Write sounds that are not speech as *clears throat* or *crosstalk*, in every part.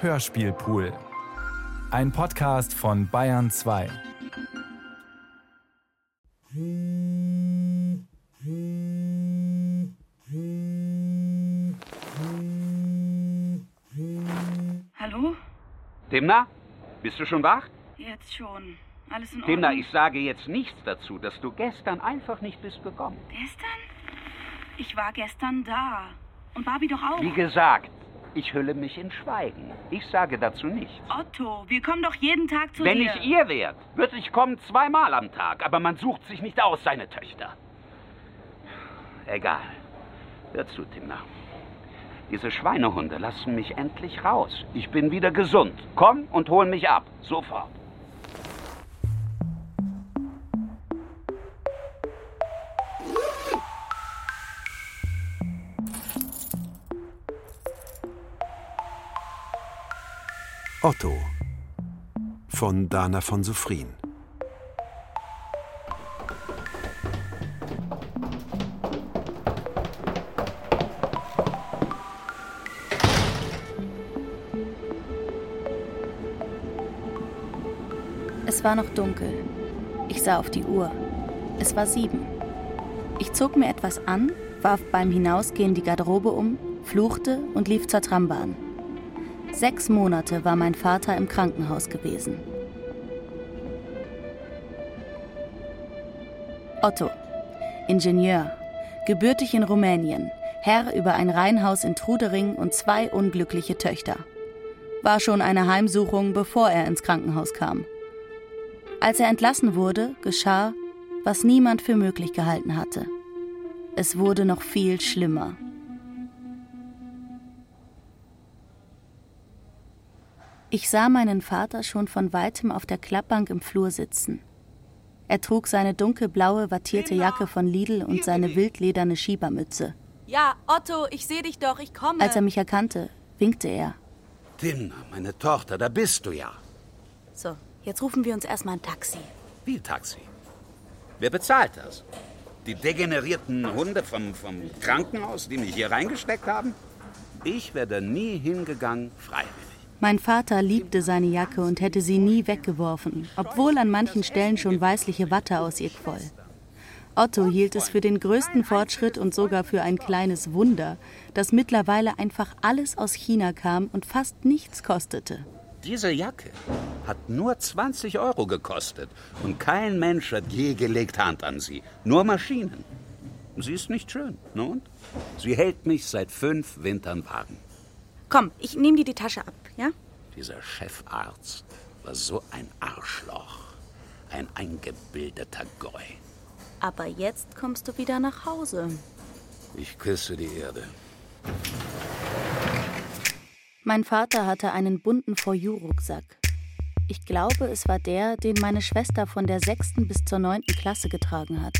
Hörspielpool. Ein Podcast von Bayern 2. Hallo? Demna, bist du schon wach? Jetzt schon. Alles in Demna, Ordnung? ich sage jetzt nichts dazu, dass du gestern einfach nicht bist gekommen. Gestern? Ich war gestern da. Und Barbie doch auch. Wie gesagt, ich hülle mich in Schweigen. Ich sage dazu nichts. Otto, wir kommen doch jeden Tag zu Wenn dir. ich ihr wäre, würde ich kommen zweimal am Tag, aber man sucht sich nicht aus, seine Töchter. Egal. Hör zu, Timna. Diese Schweinehunde lassen mich endlich raus. Ich bin wieder gesund. Komm und hol mich ab. Sofort. Otto von Dana von Sophrin. Es war noch dunkel. Ich sah auf die Uhr. Es war sieben. Ich zog mir etwas an, warf beim Hinausgehen die Garderobe um, fluchte und lief zur Trambahn. Sechs Monate war mein Vater im Krankenhaus gewesen. Otto, Ingenieur, gebürtig in Rumänien, Herr über ein Reihenhaus in Trudering und zwei unglückliche Töchter. War schon eine Heimsuchung, bevor er ins Krankenhaus kam. Als er entlassen wurde, geschah, was niemand für möglich gehalten hatte. Es wurde noch viel schlimmer. Ich sah meinen Vater schon von weitem auf der Klappbank im Flur sitzen. Er trug seine dunkelblaue wattierte Jacke von Lidl und seine wildlederne Schiebermütze. Ja, Otto, ich sehe dich doch, ich komme. Als er mich erkannte, winkte er. Timna, meine Tochter, da bist du ja. so, jetzt rufen wir uns erstmal ein Taxi. Wie Taxi? Wer bezahlt das? Die degenerierten Hunde vom, vom Krankenhaus, die mich hier reingesteckt haben? Ich wäre da nie hingegangen, freiwillig. Mein Vater liebte seine Jacke und hätte sie nie weggeworfen, obwohl an manchen Stellen schon weißliche Watte aus ihr quoll. Otto hielt es für den größten Fortschritt und sogar für ein kleines Wunder, dass mittlerweile einfach alles aus China kam und fast nichts kostete. Diese Jacke hat nur 20 Euro gekostet und kein Mensch hat je gelegt Hand an sie. Nur Maschinen. Sie ist nicht schön, und? Sie hält mich seit fünf Wintern warm. Komm, ich nehme dir die Tasche ab, ja? Dieser Chefarzt war so ein Arschloch. Ein eingebildeter Goi. Aber jetzt kommst du wieder nach Hause. Ich küsse die Erde. Mein Vater hatte einen bunten For You-Rucksack. Ich glaube, es war der, den meine Schwester von der sechsten bis zur neunten Klasse getragen hat.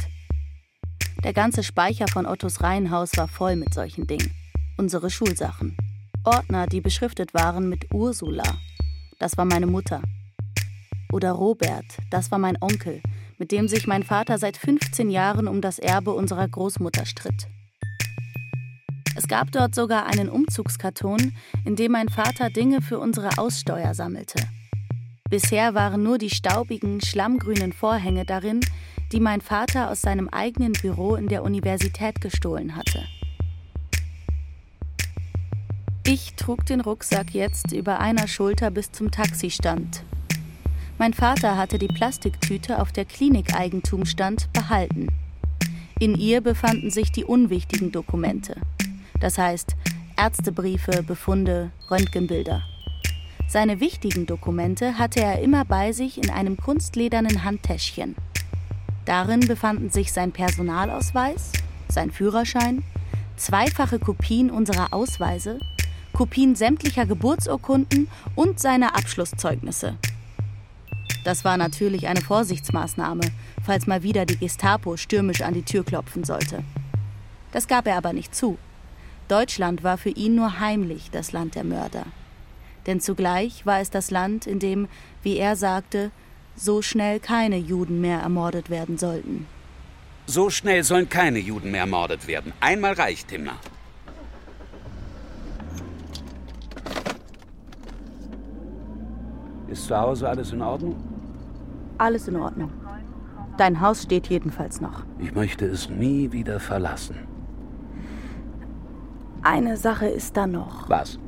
Der ganze Speicher von Ottos Reihenhaus war voll mit solchen Dingen. Unsere Schulsachen. Ordner, die beschriftet waren mit Ursula. Das war meine Mutter. Oder Robert, das war mein Onkel, mit dem sich mein Vater seit 15 Jahren um das Erbe unserer Großmutter stritt. Es gab dort sogar einen Umzugskarton, in dem mein Vater Dinge für unsere Aussteuer sammelte. Bisher waren nur die staubigen, schlammgrünen Vorhänge darin, die mein Vater aus seinem eigenen Büro in der Universität gestohlen hatte. Ich trug den Rucksack jetzt über einer Schulter bis zum Taxistand. Mein Vater hatte die Plastiktüte, auf der Klinikeigentum stand, behalten. In ihr befanden sich die unwichtigen Dokumente. Das heißt Ärztebriefe, Befunde, Röntgenbilder. Seine wichtigen Dokumente hatte er immer bei sich in einem kunstledernen Handtäschchen. Darin befanden sich sein Personalausweis, sein Führerschein, zweifache Kopien unserer Ausweise, Kopien sämtlicher Geburtsurkunden und seine Abschlusszeugnisse. Das war natürlich eine Vorsichtsmaßnahme, falls mal wieder die Gestapo stürmisch an die Tür klopfen sollte. Das gab er aber nicht zu. Deutschland war für ihn nur heimlich das Land der Mörder. Denn zugleich war es das Land, in dem, wie er sagte, so schnell keine Juden mehr ermordet werden sollten. So schnell sollen keine Juden mehr ermordet werden. Einmal reicht, Timna. Ist zu Hause alles in Ordnung? Alles in Ordnung. Dein Haus steht jedenfalls noch. Ich möchte es nie wieder verlassen. Eine Sache ist da noch. Was?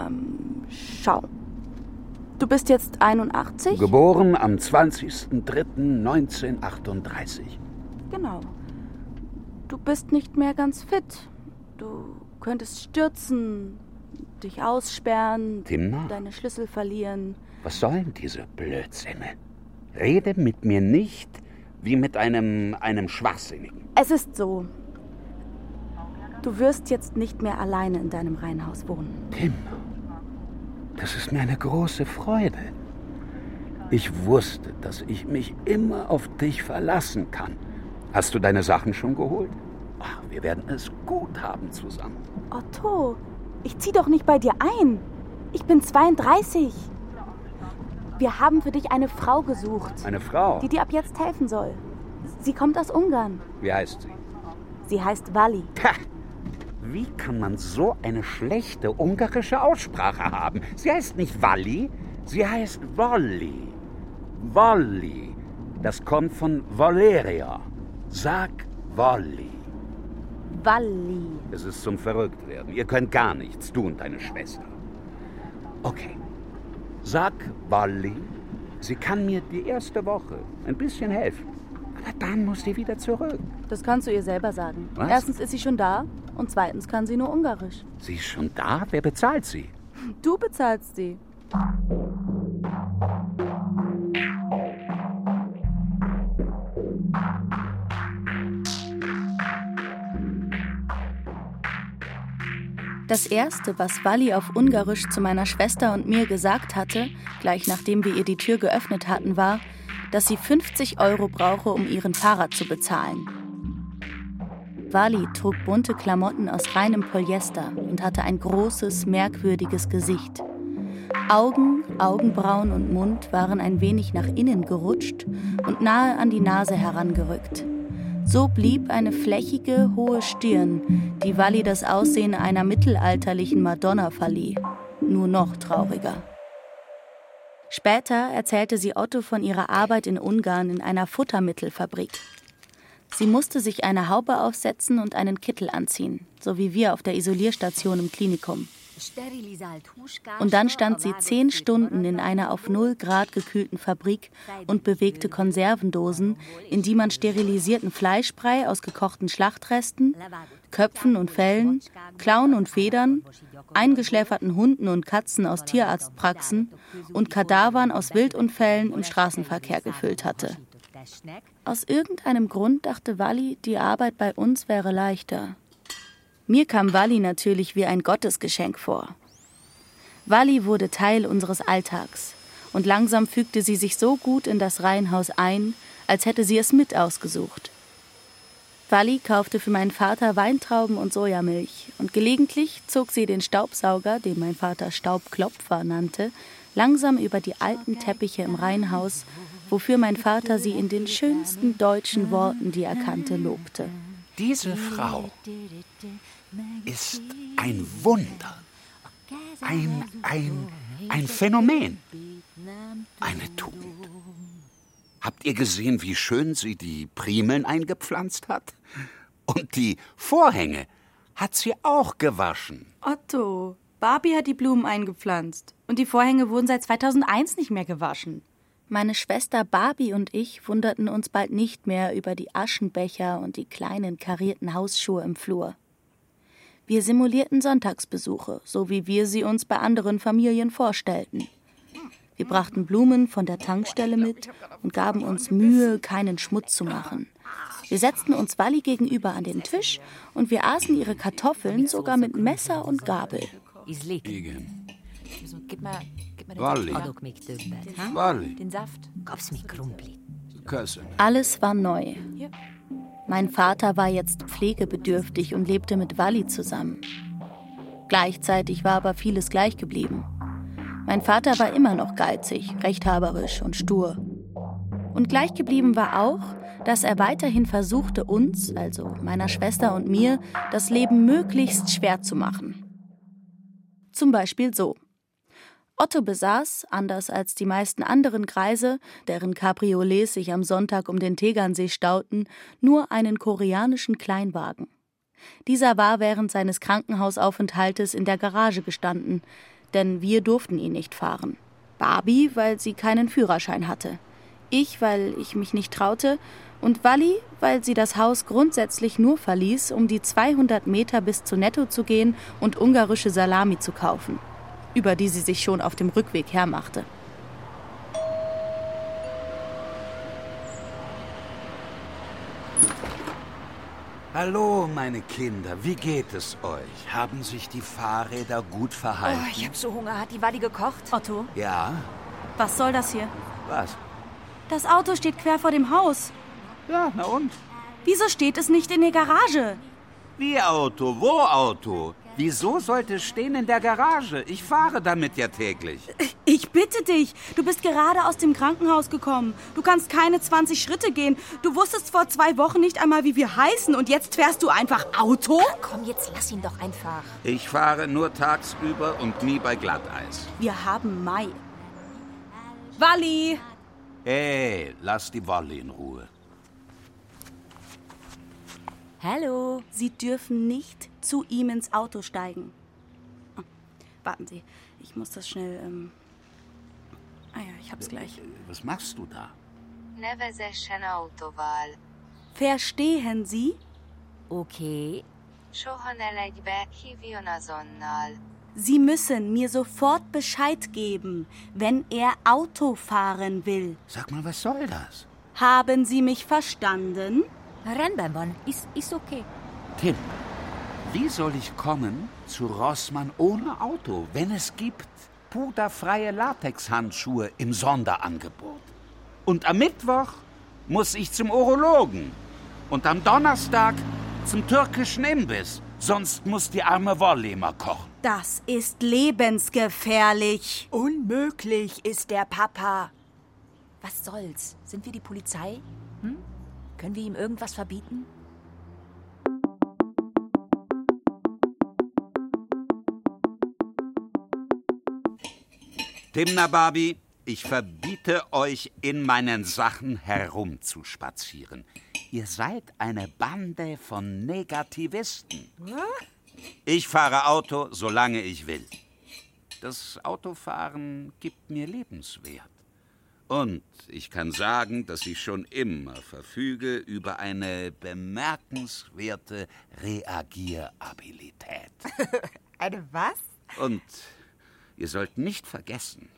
Ähm, schau. Du bist jetzt 81? Geboren am 20.03.1938. Genau. Du bist nicht mehr ganz fit. Du könntest stürzen, dich aussperren, Timmer? deine Schlüssel verlieren. Was sollen diese Blödsinne? Rede mit mir nicht wie mit einem, einem Schwachsinnigen. Es ist so. Du wirst jetzt nicht mehr alleine in deinem Reihenhaus wohnen. Tim, das ist mir eine große Freude. Ich wusste, dass ich mich immer auf dich verlassen kann. Hast du deine Sachen schon geholt? Ach, wir werden es gut haben zusammen. Otto, ich zieh doch nicht bei dir ein. Ich bin 32. Wir haben für dich eine Frau gesucht, Eine Frau. die dir ab jetzt helfen soll. Sie kommt aus Ungarn. Wie heißt sie? Sie heißt Wally. Ha! Wie kann man so eine schlechte ungarische Aussprache haben? Sie heißt nicht Walli, sie heißt Wolli. Wolli. Das kommt von Valeria. Sag Wolli. Wally. Es ist zum Verrücktwerden. Ihr könnt gar nichts, du und deine Schwester. Okay. Sag Wally, sie kann mir die erste Woche ein bisschen helfen. Aber dann muss sie wieder zurück. Das kannst du ihr selber sagen. Was? Erstens ist sie schon da und zweitens kann sie nur Ungarisch. Sie ist schon da? Wer bezahlt sie? Du bezahlst sie. Das erste, was Wally auf Ungarisch zu meiner Schwester und mir gesagt hatte, gleich nachdem wir ihr die Tür geöffnet hatten, war, dass sie 50 Euro brauche, um ihren Fahrrad zu bezahlen. Wally trug bunte Klamotten aus reinem Polyester und hatte ein großes, merkwürdiges Gesicht. Augen, Augenbrauen und Mund waren ein wenig nach innen gerutscht und nahe an die Nase herangerückt. So blieb eine flächige, hohe Stirn, die Wally das Aussehen einer mittelalterlichen Madonna verlieh. Nur noch trauriger. Später erzählte sie Otto von ihrer Arbeit in Ungarn in einer Futtermittelfabrik. Sie musste sich eine Haube aufsetzen und einen Kittel anziehen, so wie wir auf der Isolierstation im Klinikum. Und dann stand sie zehn Stunden in einer auf null Grad gekühlten Fabrik und bewegte Konservendosen, in die man sterilisierten Fleischbrei aus gekochten Schlachtresten, Köpfen und Fellen, Klauen und Federn, eingeschläferten Hunden und Katzen aus Tierarztpraxen und Kadavern aus Wildunfällen im Straßenverkehr gefüllt hatte. Aus irgendeinem Grund dachte Wally, die Arbeit bei uns wäre leichter. Mir kam Wally natürlich wie ein Gottesgeschenk vor. Wally wurde Teil unseres Alltags und langsam fügte sie sich so gut in das Reihenhaus ein, als hätte sie es mit ausgesucht. Wally kaufte für meinen Vater Weintrauben und Sojamilch und gelegentlich zog sie den Staubsauger, den mein Vater Staubklopfer nannte, langsam über die alten Teppiche im Reihenhaus, wofür mein Vater sie in den schönsten deutschen Worten, die er kannte, lobte. Diese Frau ist ein Wunder. Ein, ein, ein Phänomen. Eine Tugend. Habt ihr gesehen, wie schön sie die Primeln eingepflanzt hat? Und die Vorhänge hat sie auch gewaschen. Otto, Barbie hat die Blumen eingepflanzt und die Vorhänge wurden seit 2001 nicht mehr gewaschen. Meine Schwester Barbie und ich wunderten uns bald nicht mehr über die Aschenbecher und die kleinen karierten Hausschuhe im Flur. Wir simulierten Sonntagsbesuche, so wie wir sie uns bei anderen Familien vorstellten. Wir brachten Blumen von der Tankstelle mit und gaben uns Mühe, keinen Schmutz zu machen. Wir setzten uns Wally gegenüber an den Tisch und wir aßen ihre Kartoffeln sogar mit Messer und Gabel. Igen. Den. Saft. Krumpli. Köszön. Alles war neu. Mein Vater war jetzt pflegebedürftig und lebte mit Wally zusammen. Gleichzeitig war aber vieles gleich geblieben. Mein Vater war immer noch geizig, rechthaberisch und stur. Und gleich geblieben war auch, dass er weiterhin versuchte, uns, also meiner Schwester und mir, das Leben möglichst schwer zu machen. Zum Beispiel so. Otto besaß, anders als die meisten anderen Kreise, deren Cabriolets sich am Sonntag um den Tegernsee stauten, nur einen koreanischen Kleinwagen. Dieser war während seines Krankenhausaufenthaltes in der Garage gestanden, denn wir durften ihn nicht fahren. Barbie, weil sie keinen Führerschein hatte. Ich, weil ich mich nicht traute. Und Walli, weil sie das Haus grundsätzlich nur verließ, um die 200 Meter bis zu Netto zu gehen und ungarische Salami zu kaufen über die sie sich schon auf dem Rückweg hermachte. Hallo, meine Kinder, wie geht es euch? Haben sich die Fahrräder gut verhalten? Oh, ich hab so Hunger. Hat die Wadi gekocht? Otto, Ja, was soll das hier? was? Das Auto steht quer vor dem Haus. Ja, na und? Wieso steht es nicht in der Garage? Wie Auto? Wo Auto? Wieso sollte es stehen in der Garage? Ich fahre damit ja täglich. Ich bitte dich, du bist gerade aus dem Krankenhaus gekommen. Du kannst keine 20 Schritte gehen. Du wusstest vor zwei Wochen nicht einmal, wie wir heißen und jetzt fährst du einfach Auto? Komm, jetzt lass ihn doch einfach. Ich fahre nur tagsüber und nie bei Glatteis. Wir haben Mai. Walli! Ey, lass die Wolle in Ruhe. Hallo. Sie dürfen nicht zu ihm ins Auto steigen. Ah, warten Sie, ich muss das schnell. Ähm ah ja, ich hab's gleich. Was machst du da? Ne vezessen autóval. Verstehen Sie? Okay. Soha ne legy be, hívjon azonnal. Sie müssen mir sofort Bescheid geben, wenn er Auto fahren will. Sag mal, was soll das? Haben Sie mich verstanden? Rennbahn, ist, ist okay. Tim, wie soll ich kommen zu Rossmann ohne Auto, wenn es gibt puderfreie Latexhandschuhe im Sonderangebot? Und am Mittwoch muss ich zum Urologen und am Donnerstag zum türkischen Imbiss. Sonst muss die arme Wolle immer kochen. Das ist lebensgefährlich. Unmöglich ist der Papa. Was soll's? Sind wir die Polizei? Hm? Können wir ihm irgendwas verbieten? Timna Barbie, ich verbiete euch, in meinen Sachen herumzuspazieren. Ihr seid eine Bande von Negativisten. Ich fahre Auto, solange ich will. Das Autofahren gibt mir Lebenswert. Und ich kann sagen, dass ich schon immer verfüge über eine bemerkenswerte Reagierabilität. *laughs* Eine was? Und ihr sollt nicht vergessen,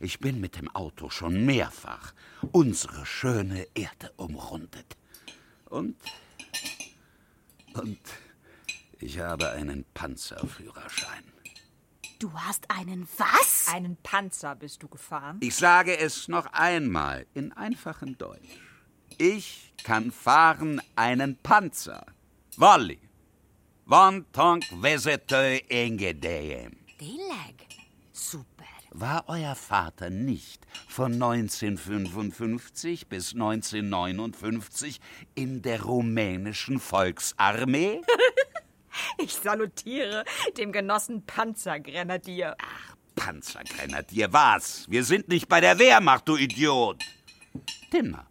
ich bin mit dem Auto schon mehrfach unsere schöne Erde umrundet. Und. Und ich habe einen Panzerführerschein. Du hast einen was? Einen Panzer bist du gefahren? Ich sage es noch einmal in einfachem Deutsch. Ich kann fahren einen Panzer. Wolli. Wontonk vesetö engedem. Delag. Super. War euer Vater nicht von 1955 bis 1959 in der rumänischen Volksarmee? *laughs* Ich salutiere dem Genossen Panzergrenadier. Panzergrenadier, was? Wir sind nicht bei der Wehrmacht, du Idiot. Timna,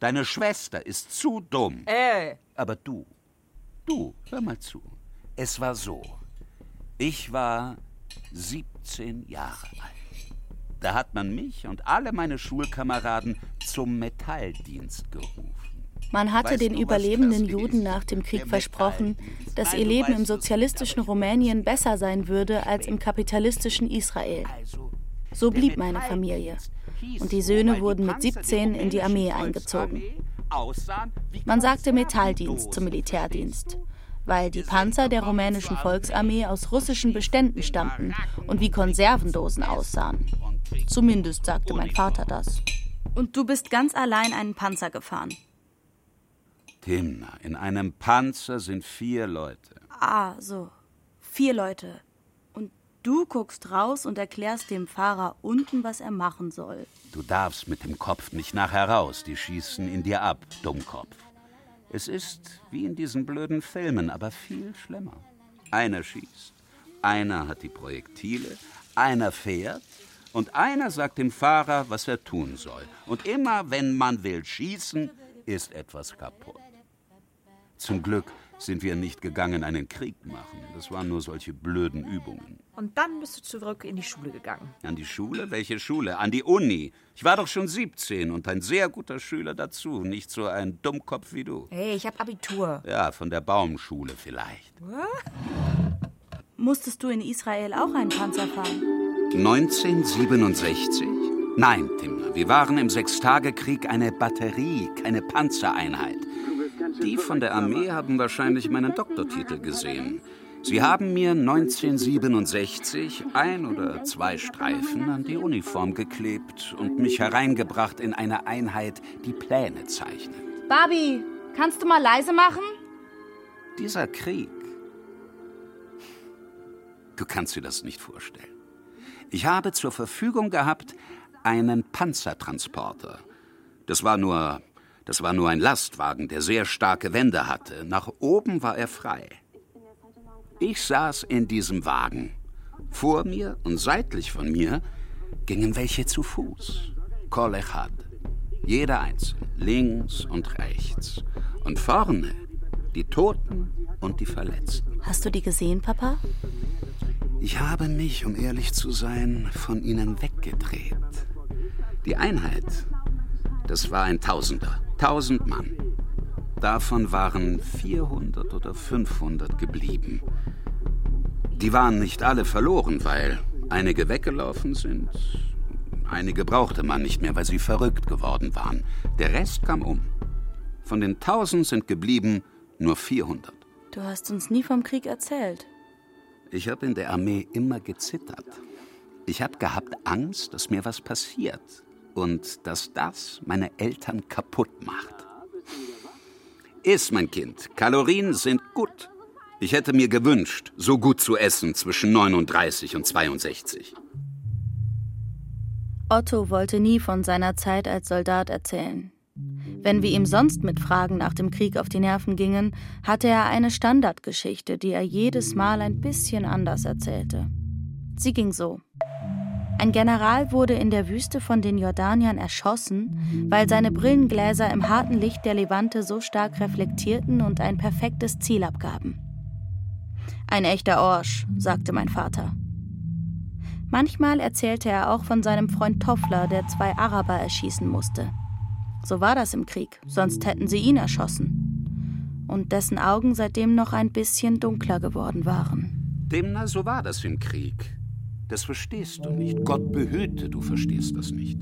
deine Schwester ist zu dumm. Äh. Aber du, du, hör mal zu. Es war so. Ich war 17 Jahre alt. Da hat man mich und alle meine Schulkameraden zum Metalldienst gerufen. Man hatte Weißt den du, überlebenden Juden nach dem Krieg versprochen, dass Nein, ihr Leben weißt im sozialistischen Rumänien besser sein würde als im kapitalistischen Israel. Also, So blieb meine Familie. Und die Söhne wurden mit Panzer der 17 in die Armee eingezogen. Man sagte Metalldienst zum Militärdienst? Weil die Panzer der rumänischen Volksarmee Armee aus russischen Beständen stammten und wie Konservendosen aussahen. Zumindest sagte mein Vater das. Und du bist ganz allein einen Panzer gefahren. Timna, in einem Panzer sind vier Leute. Ah, so. Vier Leute. Und du guckst raus und erklärst dem Fahrer unten, was er machen soll. Du darfst mit dem Kopf nicht nachher raus, die schießen in dir ab, Dummkopf. Es ist wie in diesen blöden Filmen, aber viel schlimmer. Einer schießt, einer hat die Projektile, einer fährt Und einer sagt dem Fahrer, was er tun soll. Und immer, wenn man will schießen, ist etwas kaputt. Zum Glück sind wir nicht gegangen einen Krieg machen. Das waren nur solche blöden Übungen. Und dann bist du zurück in die Schule gegangen. An die Schule? Welche Schule? An die Uni. Ich war doch schon 17 und ein sehr guter Schüler dazu. Nicht so ein Dummkopf wie du. Hey, ich hab Abitur. Ja, von der Baumschule vielleicht. Musstest du in Israel auch einen Panzer fahren? 1967? Nein, Timmer, wir waren im Sechstagekrieg eine Batterie, keine Panzereinheit. Die von der Armee haben wahrscheinlich meinen Doktortitel gesehen. Sie haben mir 1967 ein oder zwei Streifen an die Uniform geklebt und mich hereingebracht in eine Einheit, die Pläne zeichnet. Barbie, kannst du mal leise machen? Dieser Krieg. Du kannst dir das nicht vorstellen. Ich habe zur Verfügung gehabt einen Panzertransporter. Das war nur, das war nur ein Lastwagen, der sehr starke Wände hatte. Nach oben war er frei. Ich saß in diesem Wagen. Vor mir und seitlich von mir gingen welche zu Fuß. Kolechad. Jeder einzeln, links und rechts. Und vorne die Toten und die Verletzten. Hast du die gesehen, Papa? Ich habe mich, um ehrlich zu sein, von ihnen weggedreht. Die Einheit, das war ein Tausender, tausend Mann. Davon waren 400 oder 500 geblieben. Die waren nicht alle verloren, weil einige weggelaufen sind. Einige brauchte man nicht mehr, weil sie verrückt geworden waren. Der Rest kam um. Von den 1000 sind geblieben nur 400. Du hast uns nie vom Krieg erzählt. Ich habe in der Armee immer gezittert. Ich habe gehabt Angst, dass mir was passiert und dass das meine Eltern kaputt macht. Iss, mein Kind, Kalorien sind gut. Ich hätte mir gewünscht, so gut zu essen zwischen 39 und 62. Otto wollte nie von seiner Zeit als Soldat erzählen. Wenn wir ihm sonst mit Fragen nach dem Krieg auf die Nerven gingen, hatte er eine Standardgeschichte, die er jedes Mal ein bisschen anders erzählte. Sie ging so. Ein General wurde in der Wüste von den Jordaniern erschossen, weil seine Brillengläser im harten Licht der Levante so stark reflektierten und ein perfektes Ziel abgaben. Ein echter Orsch, sagte mein Vater. Manchmal erzählte er auch von seinem Freund Toffler, der zwei Araber erschießen musste. So war das im Krieg, sonst hätten sie ihn erschossen. Und dessen Augen seitdem noch ein bisschen dunkler geworden waren. Demna, so war das im Krieg. Das verstehst du nicht. Gott behüte, du verstehst das nicht.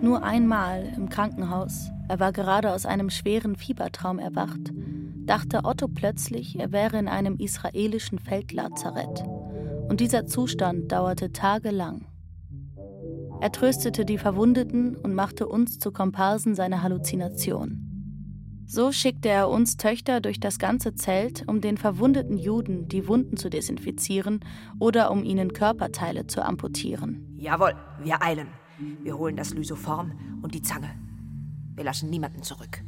Nur einmal im Krankenhaus, er war gerade aus einem schweren Fiebertraum erwacht, dachte Otto plötzlich, er wäre in einem israelischen Feldlazarett. Und dieser Zustand dauerte tagelang. Er tröstete die Verwundeten und machte uns zu Komparsen seiner Halluzination. So schickte er uns Töchter durch das ganze Zelt, um den verwundeten Juden die Wunden zu desinfizieren oder um ihnen Körperteile zu amputieren. Jawohl, wir eilen. Wir holen das Lysoform und die Zange. Wir lassen niemanden zurück.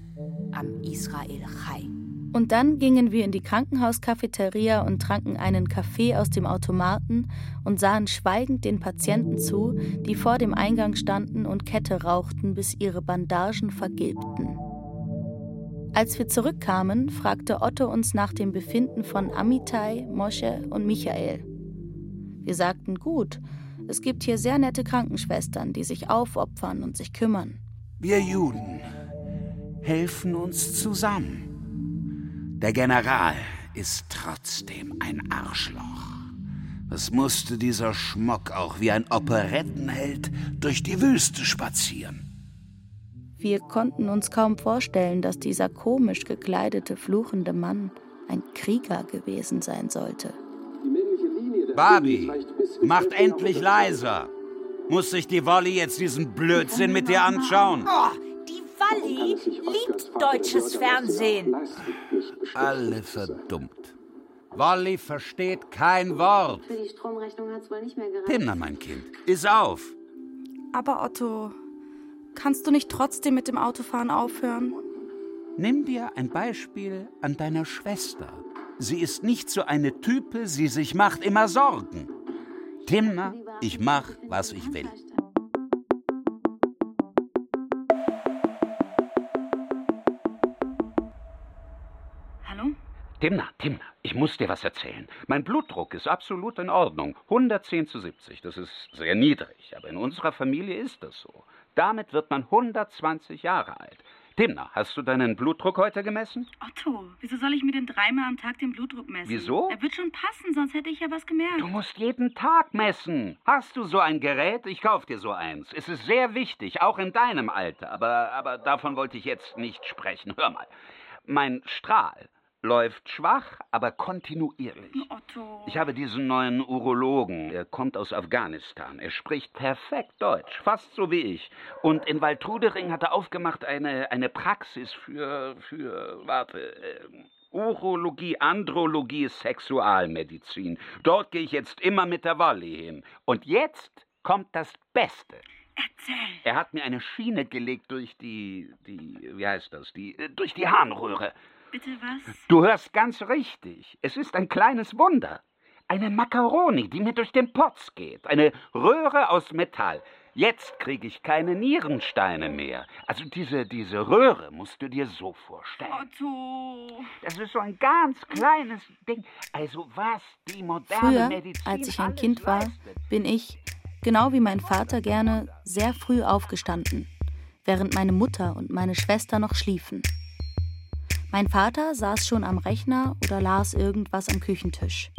Am Israel Chai. Und dann gingen wir in die Krankenhauskafeteria und tranken einen Kaffee aus dem Automaten und sahen schweigend den Patienten zu, die vor dem Eingang standen und Kette rauchten, bis ihre Bandagen vergilbten. Als wir zurückkamen, fragte Otto uns nach dem Befinden von Amitai, Mosche und Michael. Wir sagten gut, es gibt hier sehr nette Krankenschwestern, die sich aufopfern und sich kümmern. Wir Juden helfen uns zusammen. Der General ist trotzdem ein Arschloch. Was musste dieser Schmock auch wie ein Operettenheld durch die Wüste spazieren? Wir konnten uns kaum vorstellen, dass dieser komisch gekleidete, fluchende Mann ein Krieger gewesen sein sollte. Barbie, macht endlich leiser. Muss sich die Wolli jetzt diesen Blödsinn mit dir anschauen? Oh, die Walli liebt deutsches Fernsehen. Alle verdummt. Wolli versteht kein Wort. Für die Stromrechnung hat's wohl nicht mehr gereicht. Timna, mein Kind, iss auf. Aber Otto, kannst du nicht trotzdem mit dem Autofahren aufhören? Nimm dir ein Beispiel an deiner Schwester. Sie ist nicht so eine Type, sie sich macht immer Sorgen. Timna, Ich mach, was ich will. Hallo? Timna, Timna, ich muss dir was erzählen. Mein Blutdruck ist absolut in Ordnung. 110 zu 70. Das ist sehr niedrig, aber in unserer Familie ist das so. Damit wird man 120 Jahre alt. Timna, hast du deinen Blutdruck heute gemessen? Otto, wieso soll ich mir denn dreimal am Tag den Blutdruck messen? Wieso? Er wird schon passen, sonst hätte ich ja was gemerkt. Du musst jeden Tag messen. Hast du so ein Gerät? Ich kauf dir so eins. Es ist sehr wichtig, auch in deinem Alter. Aber, aber davon wollte ich jetzt nicht sprechen. Hör mal. Mein Strahl läuft schwach, aber kontinuierlich. Otto. Ich habe diesen neuen Urologen. Er kommt aus Afghanistan. Er spricht perfekt Deutsch, fast so wie ich. Und in Waldrudering hat er aufgemacht eine, eine Praxis für, für, warte, äh, Urologie, Andrologie, Sexualmedizin. Dort gehe ich jetzt immer mit der Volley hin. Und jetzt kommt das Beste. Erzähl. Er hat mir eine Schiene gelegt durch die, die, wie heißt das, die, äh, durch die Harnröhre. Bitte was? Du hörst ganz richtig. Es ist ein kleines Wunder. Eine Makaroni, die mir durch den Potz geht. Eine Röhre aus Metall. Jetzt kriege ich keine Nierensteine mehr. Also diese, diese Röhre musst du dir so vorstellen. Otto. Das ist so ein ganz kleines Ding. Also was die moderne Früher, Medizin als ich ein Kind war, leistet. bin ich, genau wie mein Vater gerne, sehr früh aufgestanden, während meine Mutter und meine Schwester noch schliefen. Mein Vater saß schon am Rechner oder las irgendwas am Küchentisch.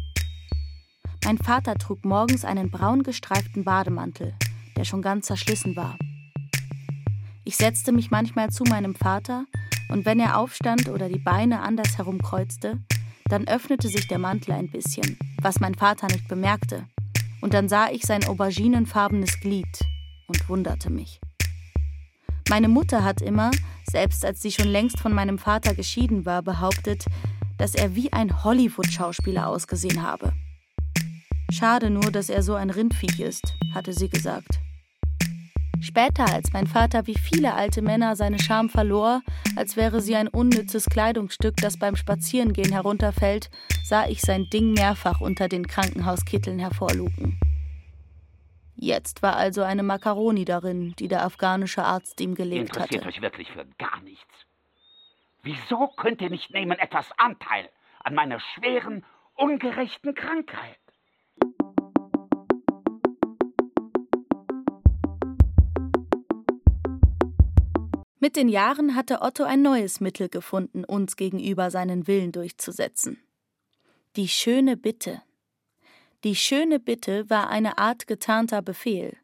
Mein Vater trug morgens einen braun gestreiften Bademantel, der schon ganz zerschlissen war. Ich setzte mich manchmal zu meinem Vater und wenn er aufstand oder die Beine anders herumkreuzte, dann öffnete sich der Mantel ein bisschen, was mein Vater nicht bemerkte, und dann sah ich sein auberginenfarbenes Glied und wunderte mich. Meine Mutter hat immer, selbst als sie schon längst von meinem Vater geschieden war, behauptet, dass er wie ein Hollywood-Schauspieler ausgesehen habe. Schade nur, dass er so ein Rindviech ist, hatte sie gesagt. Später, als mein Vater wie viele alte Männer seine Scham verlor, als wäre sie ein unnützes Kleidungsstück, das beim Spazierengehen herunterfällt, sah ich sein Ding mehrfach unter den Krankenhauskitteln hervorlugen. Jetzt war also eine Makaroni darin, die der afghanische Arzt ihm gelegt Interessiert hatte. euch wirklich für gar nichts. Wieso könnt ihr nicht nehmen etwas Anteil an meiner schweren, ungerechten Krankheit? Mit den Jahren hatte Otto ein neues Mittel gefunden, uns gegenüber seinen Willen durchzusetzen. Die schöne Bitte. Die schöne Bitte war eine Art getarnter Befehl.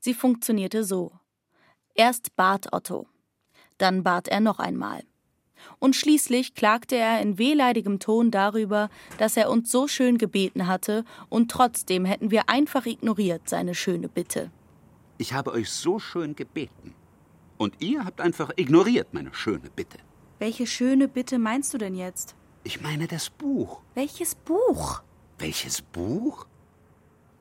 Sie funktionierte so. Erst bat Otto, dann bat er noch einmal. Und schließlich klagte er in wehleidigem Ton darüber, dass er uns so schön gebeten hatte, und trotzdem hätten wir einfach ignoriert seine schöne Bitte. Ich habe euch so schön gebeten. Und ihr habt einfach ignoriert meine schöne Bitte. Welche schöne Bitte meinst du denn jetzt? Ich meine das Buch. Welches Buch? Welches Buch?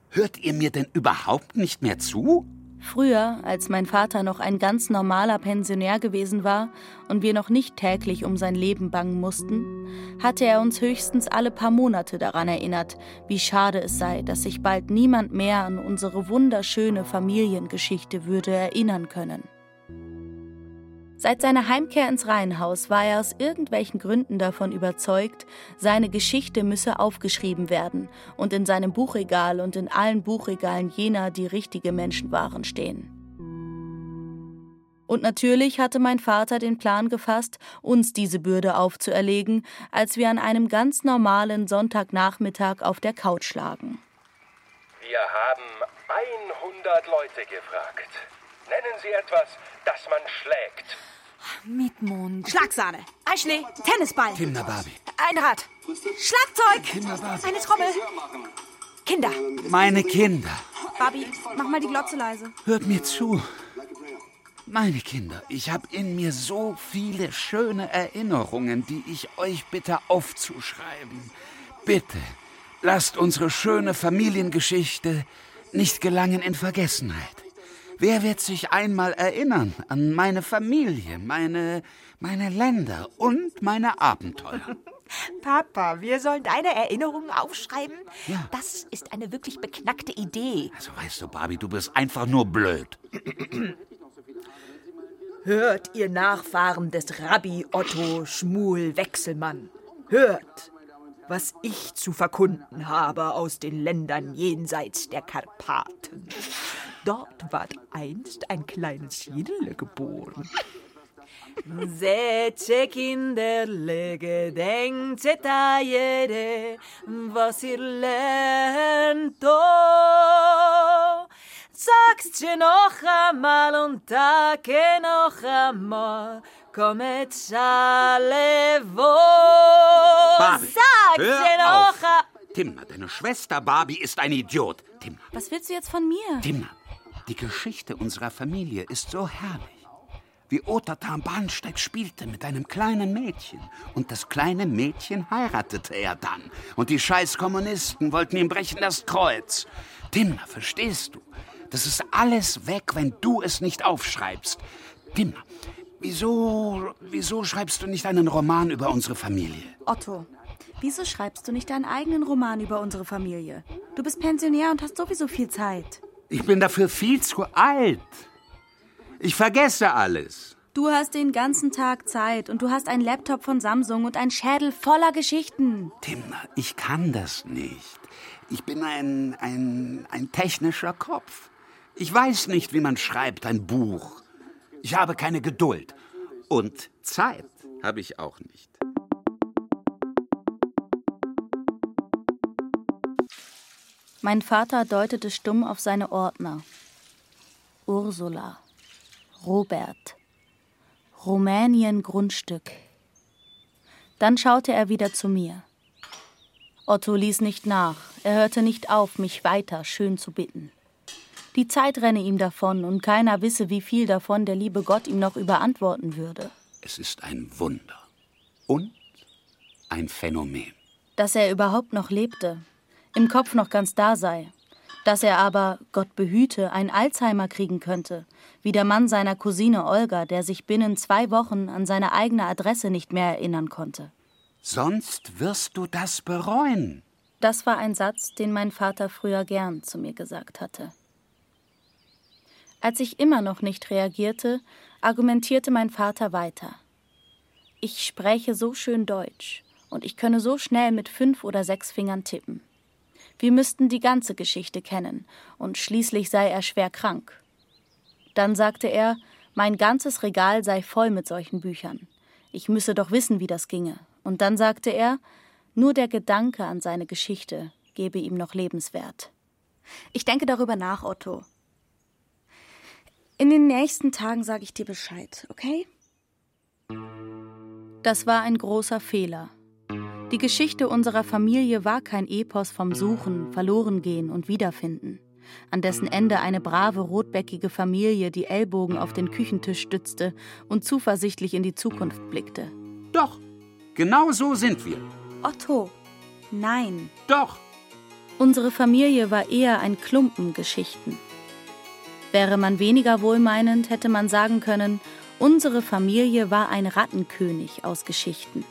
Hört ihr mir denn überhaupt nicht mehr zu? Früher, als mein Vater noch ein ganz normaler Pensionär gewesen war und wir noch nicht täglich um sein Leben bangen mussten, hatte er uns höchstens alle paar Monate daran erinnert, wie schade es sei, dass sich bald niemand mehr an unsere wunderschöne Familiengeschichte würde erinnern können. Seit seiner Heimkehr ins Reihenhaus war er aus irgendwelchen Gründen davon überzeugt, seine Geschichte müsse aufgeschrieben werden und in seinem Buchregal und in allen Buchregalen jener, die richtige Menschen waren, stehen. Und natürlich hatte mein Vater den Plan gefasst, uns diese Bürde aufzuerlegen, als wir an einem ganz normalen Sonntagnachmittag auf der Couch lagen. Wir haben 100 Leute gefragt. Nennen Sie etwas, das man schlägt. Mietmond. Schlagsahne. Eischnee. Tennisball. Kinderbabi. Ein Rad. Schlagzeug. Kinderbabi. Eine Trommel. Kinder. Meine Kinder. Barbie, mach mal die Glotze leise. Hört mir zu. Meine Kinder, ich habe in mir so viele schöne Erinnerungen, die ich euch bitte aufzuschreiben. Bitte, lasst unsere schöne Familiengeschichte nicht gelangen in Vergessenheit. Wer wird sich einmal erinnern an meine Familie, meine, meine Länder und meine Abenteuer? *laughs* Papa, wir sollen deine Erinnerungen aufschreiben? Ja. Das ist eine wirklich beknackte Idee. Also weißt du, Barbie, du bist einfach nur blöd. *clears throat* Hört, ihr Nachfahren des Rabbi Otto Schmuel Wechselmann. Hört, was ich zu verkunden habe aus den Ländern jenseits der Karpaten. Dort ward einst ein kleines Jidle geboren. Sete Kinderle, gedenkt da jede, was ihr lernt. Oh, sagst du noch einmal und tage noch einmal, kommet alle wo. Sagst du noch einmal. Timna, deine Schwester Barbie ist ein Idiot. Timna. Was willst du jetzt von mir? Timna, die Geschichte unserer Familie ist so herrlich wie am Bahnsteig spielte mit einem kleinen Mädchen. Und das kleine Mädchen heiratete er dann. Und die scheiß Kommunisten wollten ihm brechen das Kreuz. Dimna, verstehst du? Das ist alles weg, wenn du es nicht aufschreibst. Dimna, wieso, wieso schreibst du nicht einen Roman über unsere Familie? Otto, wieso schreibst du nicht deinen eigenen Roman über unsere Familie? Du bist Pensionär und hast sowieso viel Zeit. Ich bin dafür viel zu alt. Ich vergesse alles. Du hast den ganzen Tag Zeit und du hast einen Laptop von Samsung und einen Schädel voller Geschichten. Tim, ich kann das nicht. Ich bin ein, ein, ein technischer Kopf. Ich weiß nicht, wie man schreibt ein Buch. Ich habe keine Geduld. Und Zeit habe ich auch nicht. Mein Vater deutete stumm auf seine Ordner. Ursula. Robert. Rumänien Grundstück. Dann schaute er wieder zu mir. Otto ließ nicht nach, er hörte nicht auf, mich weiter schön zu bitten. Die Zeit renne ihm davon und keiner wisse, wie viel davon der liebe Gott ihm noch überantworten würde. Es ist ein Wunder und ein Phänomen. Dass er überhaupt noch lebte, im Kopf noch ganz da sei, dass er aber, Gott behüte, ein Alzheimer kriegen könnte, wie der Mann seiner Cousine Olga, der sich binnen zwei Wochen an seine eigene Adresse nicht mehr erinnern konnte. Sonst wirst du das bereuen. Das war ein Satz, den mein Vater früher gern zu mir gesagt hatte. Als ich immer noch nicht reagierte, argumentierte mein Vater weiter. Ich spräche so schön Deutsch und ich könne so schnell mit fünf oder sechs Fingern tippen. Wir müssten die ganze Geschichte kennen, und schließlich sei er schwer krank. Dann sagte er, mein ganzes Regal sei voll mit solchen Büchern. Ich müsse doch wissen, wie das ginge. Und dann sagte er, nur der Gedanke an seine Geschichte gebe ihm noch Lebenswert. Ich denke darüber nach, Otto. In den nächsten Tagen sage ich dir Bescheid, okay? Das war ein großer Fehler. Die Geschichte unserer Familie war kein Epos vom Suchen, Verlorengehen und Wiederfinden, an dessen Ende eine brave rotbäckige Familie die Ellbogen auf den Küchentisch stützte und zuversichtlich in die Zukunft blickte. Doch, genau so sind wir. Otto, nein. Doch. Unsere Familie war eher ein Klumpen Geschichten. Wäre man weniger wohlmeinend, hätte man sagen können, unsere Familie war ein Rattenkönig aus Geschichten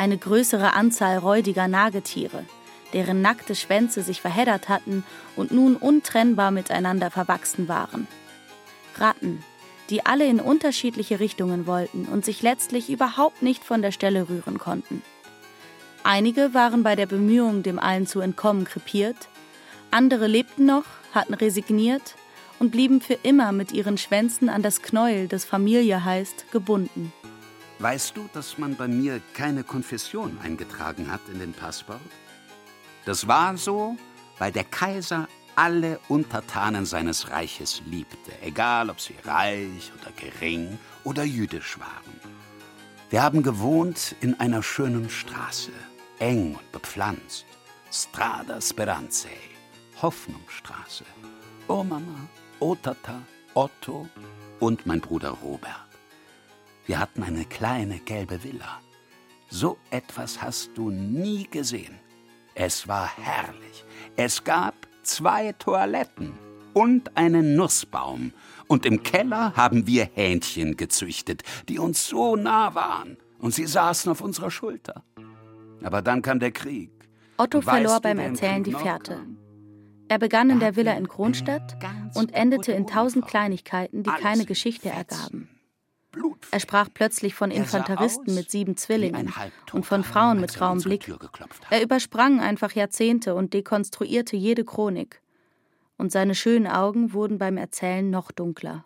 eine größere Anzahl räudiger Nagetiere, deren nackte Schwänze sich verheddert hatten und nun untrennbar miteinander verwachsen waren. Ratten, die alle in unterschiedliche Richtungen wollten und sich letztlich überhaupt nicht von der Stelle rühren konnten. Einige waren bei der Bemühung, dem allen zu entkommen, krepiert, andere lebten noch, hatten resigniert und blieben für immer mit ihren Schwänzen an das Knäuel, das Familie heißt, gebunden. Weißt du, dass man bei mir keine Konfession eingetragen hat in den Passport? Das war so, weil der Kaiser alle Untertanen seines Reiches liebte, egal ob sie reich oder gering oder jüdisch waren. Wir haben gewohnt in einer schönen Straße, eng und bepflanzt. Strada Speranzae, Hoffnungsstraße. Oh Mama, oh Tata, Otto und mein Bruder Robert. Wir hatten eine kleine gelbe Villa. So etwas hast du nie gesehen. Es war herrlich. Es gab zwei Toiletten und einen Nussbaum. Und im Keller haben wir Hähnchen gezüchtet, die uns so nah waren. Und sie saßen auf unserer Schulter. Aber dann kam der Krieg. Otto verlor weißt du, beim Erzählen die Fährte. kam? Er begann in Er der Villa in Kronstadt und endete in tausend. Kleinigkeiten, die keine in Geschichte ergaben. Er sprach plötzlich von Er Infanteristen mit sieben Zwillingen und von Frauen mit grauem Blick. Er übersprang einfach Jahrzehnte und dekonstruierte jede Chronik. Und seine schönen Augen wurden beim Erzählen noch dunkler.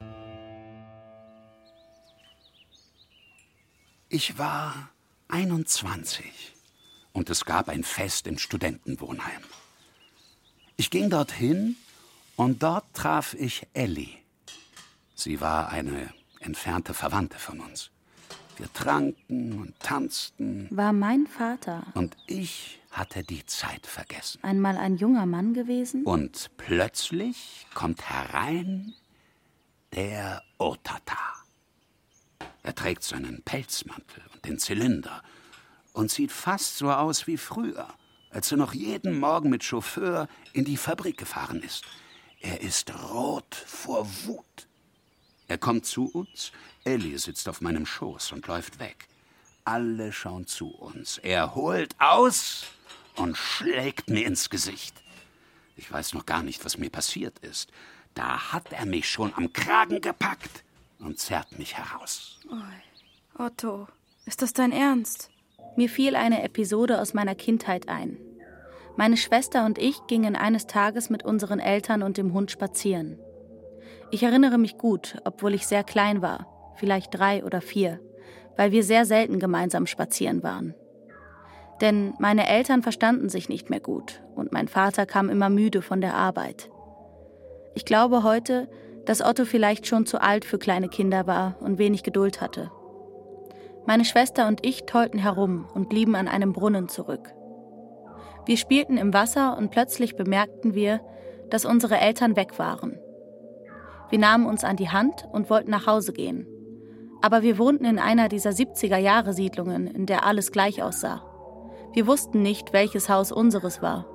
Ich war 21 und es gab ein Fest im Studentenwohnheim. Ich ging dorthin und dort traf ich Ellie. Sie war eine entfernte Verwandte von uns. Wir tranken und tanzten War mein Vater und ich hatte die Zeit vergessen. einmal ein junger Mann gewesen? Und plötzlich kommt herein der Otata. Er trägt seinen Pelzmantel und den Zylinder und sieht fast so aus wie früher, als er noch jeden Morgen mit Chauffeur in die Fabrik gefahren ist. Er ist rot vor Wut. Er kommt zu uns, Ellie sitzt auf meinem Schoß und läuft weg. Alle schauen zu uns. Er holt aus und schlägt mir ins Gesicht. Ich weiß noch gar nicht, was mir passiert ist. Da hat er mich schon am Kragen gepackt und zerrt mich heraus. Otto, ist das dein Ernst? Mir fiel eine Episode aus meiner Kindheit ein. Meine Schwester und ich gingen eines Tages mit unseren Eltern und dem Hund spazieren. Ich erinnere mich gut, obwohl ich sehr klein war, vielleicht drei oder vier, weil wir sehr selten gemeinsam spazieren waren. Denn meine Eltern verstanden sich nicht mehr gut und mein Vater kam immer müde von der Arbeit. Ich glaube heute, dass Otto vielleicht schon zu alt für kleine Kinder war und wenig Geduld hatte. Meine Schwester und ich tollten herum und blieben an einem Brunnen zurück. Wir spielten im Wasser und plötzlich bemerkten wir, dass unsere Eltern weg waren. Wir nahmen uns an die Hand und wollten nach Hause gehen. Aber wir wohnten in einer dieser 70er-Jahre-Siedlungen, in der alles gleich aussah. Wir wussten nicht, welches Haus unseres war.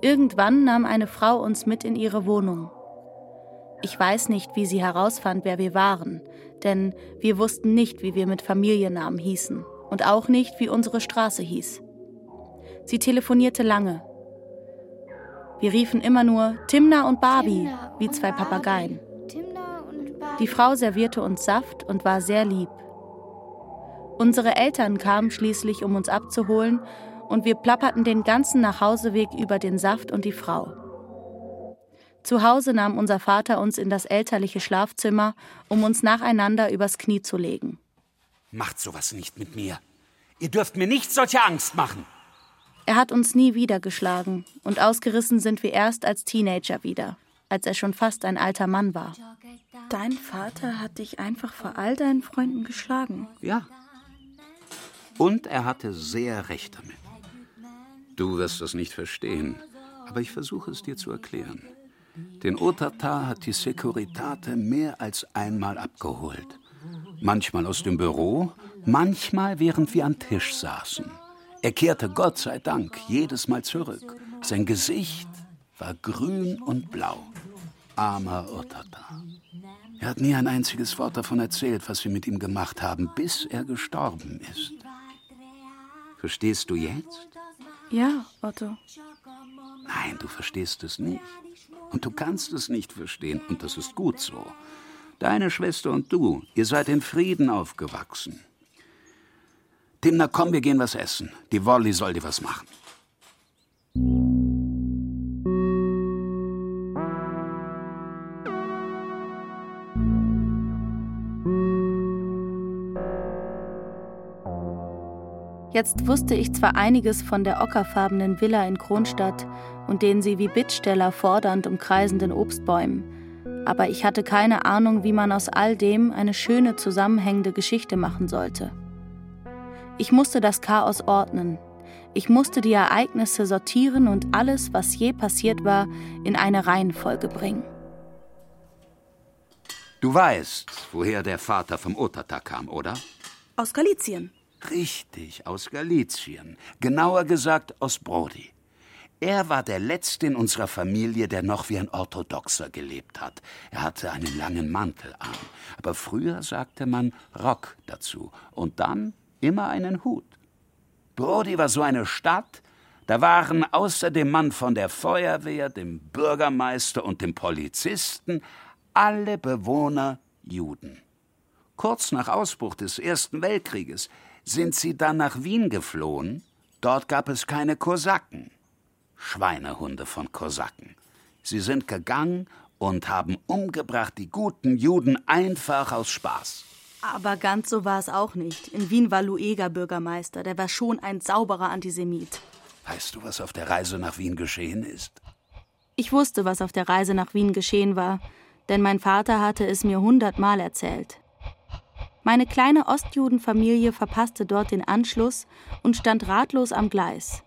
Irgendwann nahm eine Frau uns mit in ihre Wohnung. Ich weiß nicht, wie sie herausfand, wer wir waren, denn wir wussten nicht, wie wir mit Familiennamen hießen und auch nicht, wie unsere Straße hieß. Sie telefonierte lange. Wir riefen immer nur Timna und Barbie, wie zwei Papageien. Die Frau servierte uns Saft und war sehr lieb. Unsere Eltern kamen schließlich, um uns abzuholen, und wir plapperten den ganzen Nachhauseweg über den Saft und die Frau. Zu Hause nahm unser Vater uns in das elterliche Schlafzimmer, um uns nacheinander übers Knie zu legen. Macht sowas nicht mit mir. Ihr dürft mir nicht solche Angst machen. Er hat uns nie wieder geschlagen und ausgerissen sind wir erst als Teenager wieder, als er schon fast ein alter Mann war. Dein Vater hat dich einfach vor all deinen Freunden geschlagen. Ja. Und er hatte sehr recht damit. Du wirst das nicht verstehen, aber ich versuche es dir zu erklären. Den Otata hat die Securitate mehr als einmal abgeholt. Manchmal aus dem Büro, manchmal während wir am Tisch saßen. Er kehrte Gott sei Dank jedes Mal zurück. Sein Gesicht war grün und blau. Armer Otata. Er hat nie ein einziges Wort davon erzählt, was wir mit ihm gemacht haben, bis er gestorben ist. Verstehst du jetzt? Ja, Otto. Nein, du verstehst es nicht. Und du kannst es nicht verstehen, und das ist gut so. Deine Schwester und du, ihr seid in Frieden aufgewachsen. Timna, komm, wir gehen was essen. Die Wolli soll dir was machen. Jetzt wusste ich zwar einiges von der ockerfarbenen Villa in Kronstadt und den sie wie Bittsteller fordernd umkreisenden Obstbäumen, aber ich hatte keine Ahnung, wie man aus all dem eine schöne zusammenhängende Geschichte machen sollte. Ich musste das Chaos ordnen. Ich musste die Ereignisse sortieren und alles, was je passiert war, in eine Reihenfolge bringen. Du weißt, woher der Vater vom Otata kam, oder? Aus Galizien. Richtig, aus Galizien. Genauer gesagt aus Brody. Er war der Letzte in unserer Familie, der noch wie ein Orthodoxer gelebt hat. Er hatte einen langen Mantel an. Aber früher sagte man Rock dazu. Und dann immer einen Hut. Brody war so eine Stadt, da waren außer dem Mann von der Feuerwehr, dem Bürgermeister und dem Polizisten alle Bewohner Juden. Kurz nach Ausbruch des Ersten Weltkrieges sind sie dann nach Wien geflohen. Dort gab es keine Kosaken. Schweinehunde von Kosaken. Sie sind gegangen und haben umgebracht die guten Juden einfach aus Spaß. Aber ganz so war es auch nicht. In Wien war Lueger Bürgermeister. Der war schon ein sauberer Antisemit. Weißt du, was auf der Reise nach Wien geschehen ist? Ich wusste, was auf der Reise nach Wien geschehen war, denn mein Vater hatte es mir hundertmal erzählt. Meine kleine Ostjudenfamilie verpasste dort den Anschluss und stand ratlos am Gleis.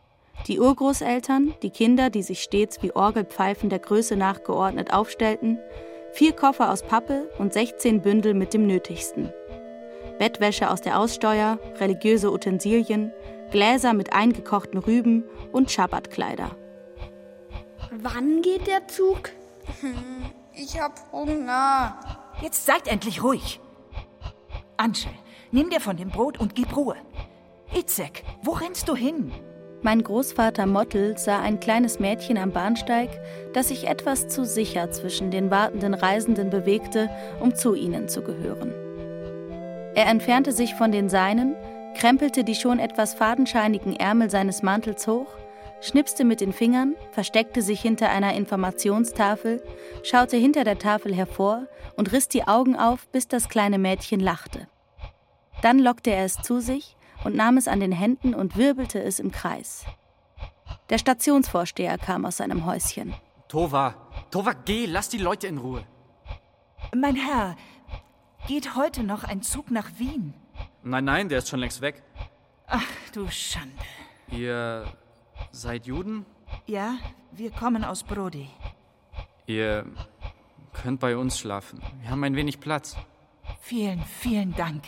Die Urgroßeltern, die Kinder, die sich stets wie Orgelpfeifen der Größe nachgeordnet aufstellten, vier Koffer aus Pappe und 16 Bündel mit dem Nötigsten. Bettwäsche aus der Aussteuer, religiöse Utensilien, Gläser mit eingekochten Rüben und Schabbatkleider. Wann geht der Zug? *laughs* Ich hab Hunger. Jetzt seid endlich ruhig. Anschel, nimm dir von dem Brot und gib Ruhe. Itzek, wo rennst du hin? Mein Großvater Mottel sah ein kleines Mädchen am Bahnsteig, das sich etwas zu sicher zwischen den wartenden Reisenden bewegte, um zu ihnen zu gehören. Er entfernte sich von den Seinen, krempelte die schon etwas fadenscheinigen Ärmel seines Mantels hoch, schnipste mit den Fingern, versteckte sich hinter einer Informationstafel, schaute hinter der Tafel hervor und riss die Augen auf, bis das kleine Mädchen lachte. Dann lockte er es zu sich und nahm es an den Händen und wirbelte es im Kreis. Der Stationsvorsteher kam aus seinem Häuschen. Tova, Tova, geh, lass die Leute in Ruhe. Mein Herr, geht heute noch ein Zug nach Wien? Nein, nein, der ist schon längst weg. Ach, du Schande. Ihr seid Juden? Ja, wir kommen aus Brody. Ihr könnt bei uns schlafen. Wir haben ein wenig Platz. Vielen, vielen Dank.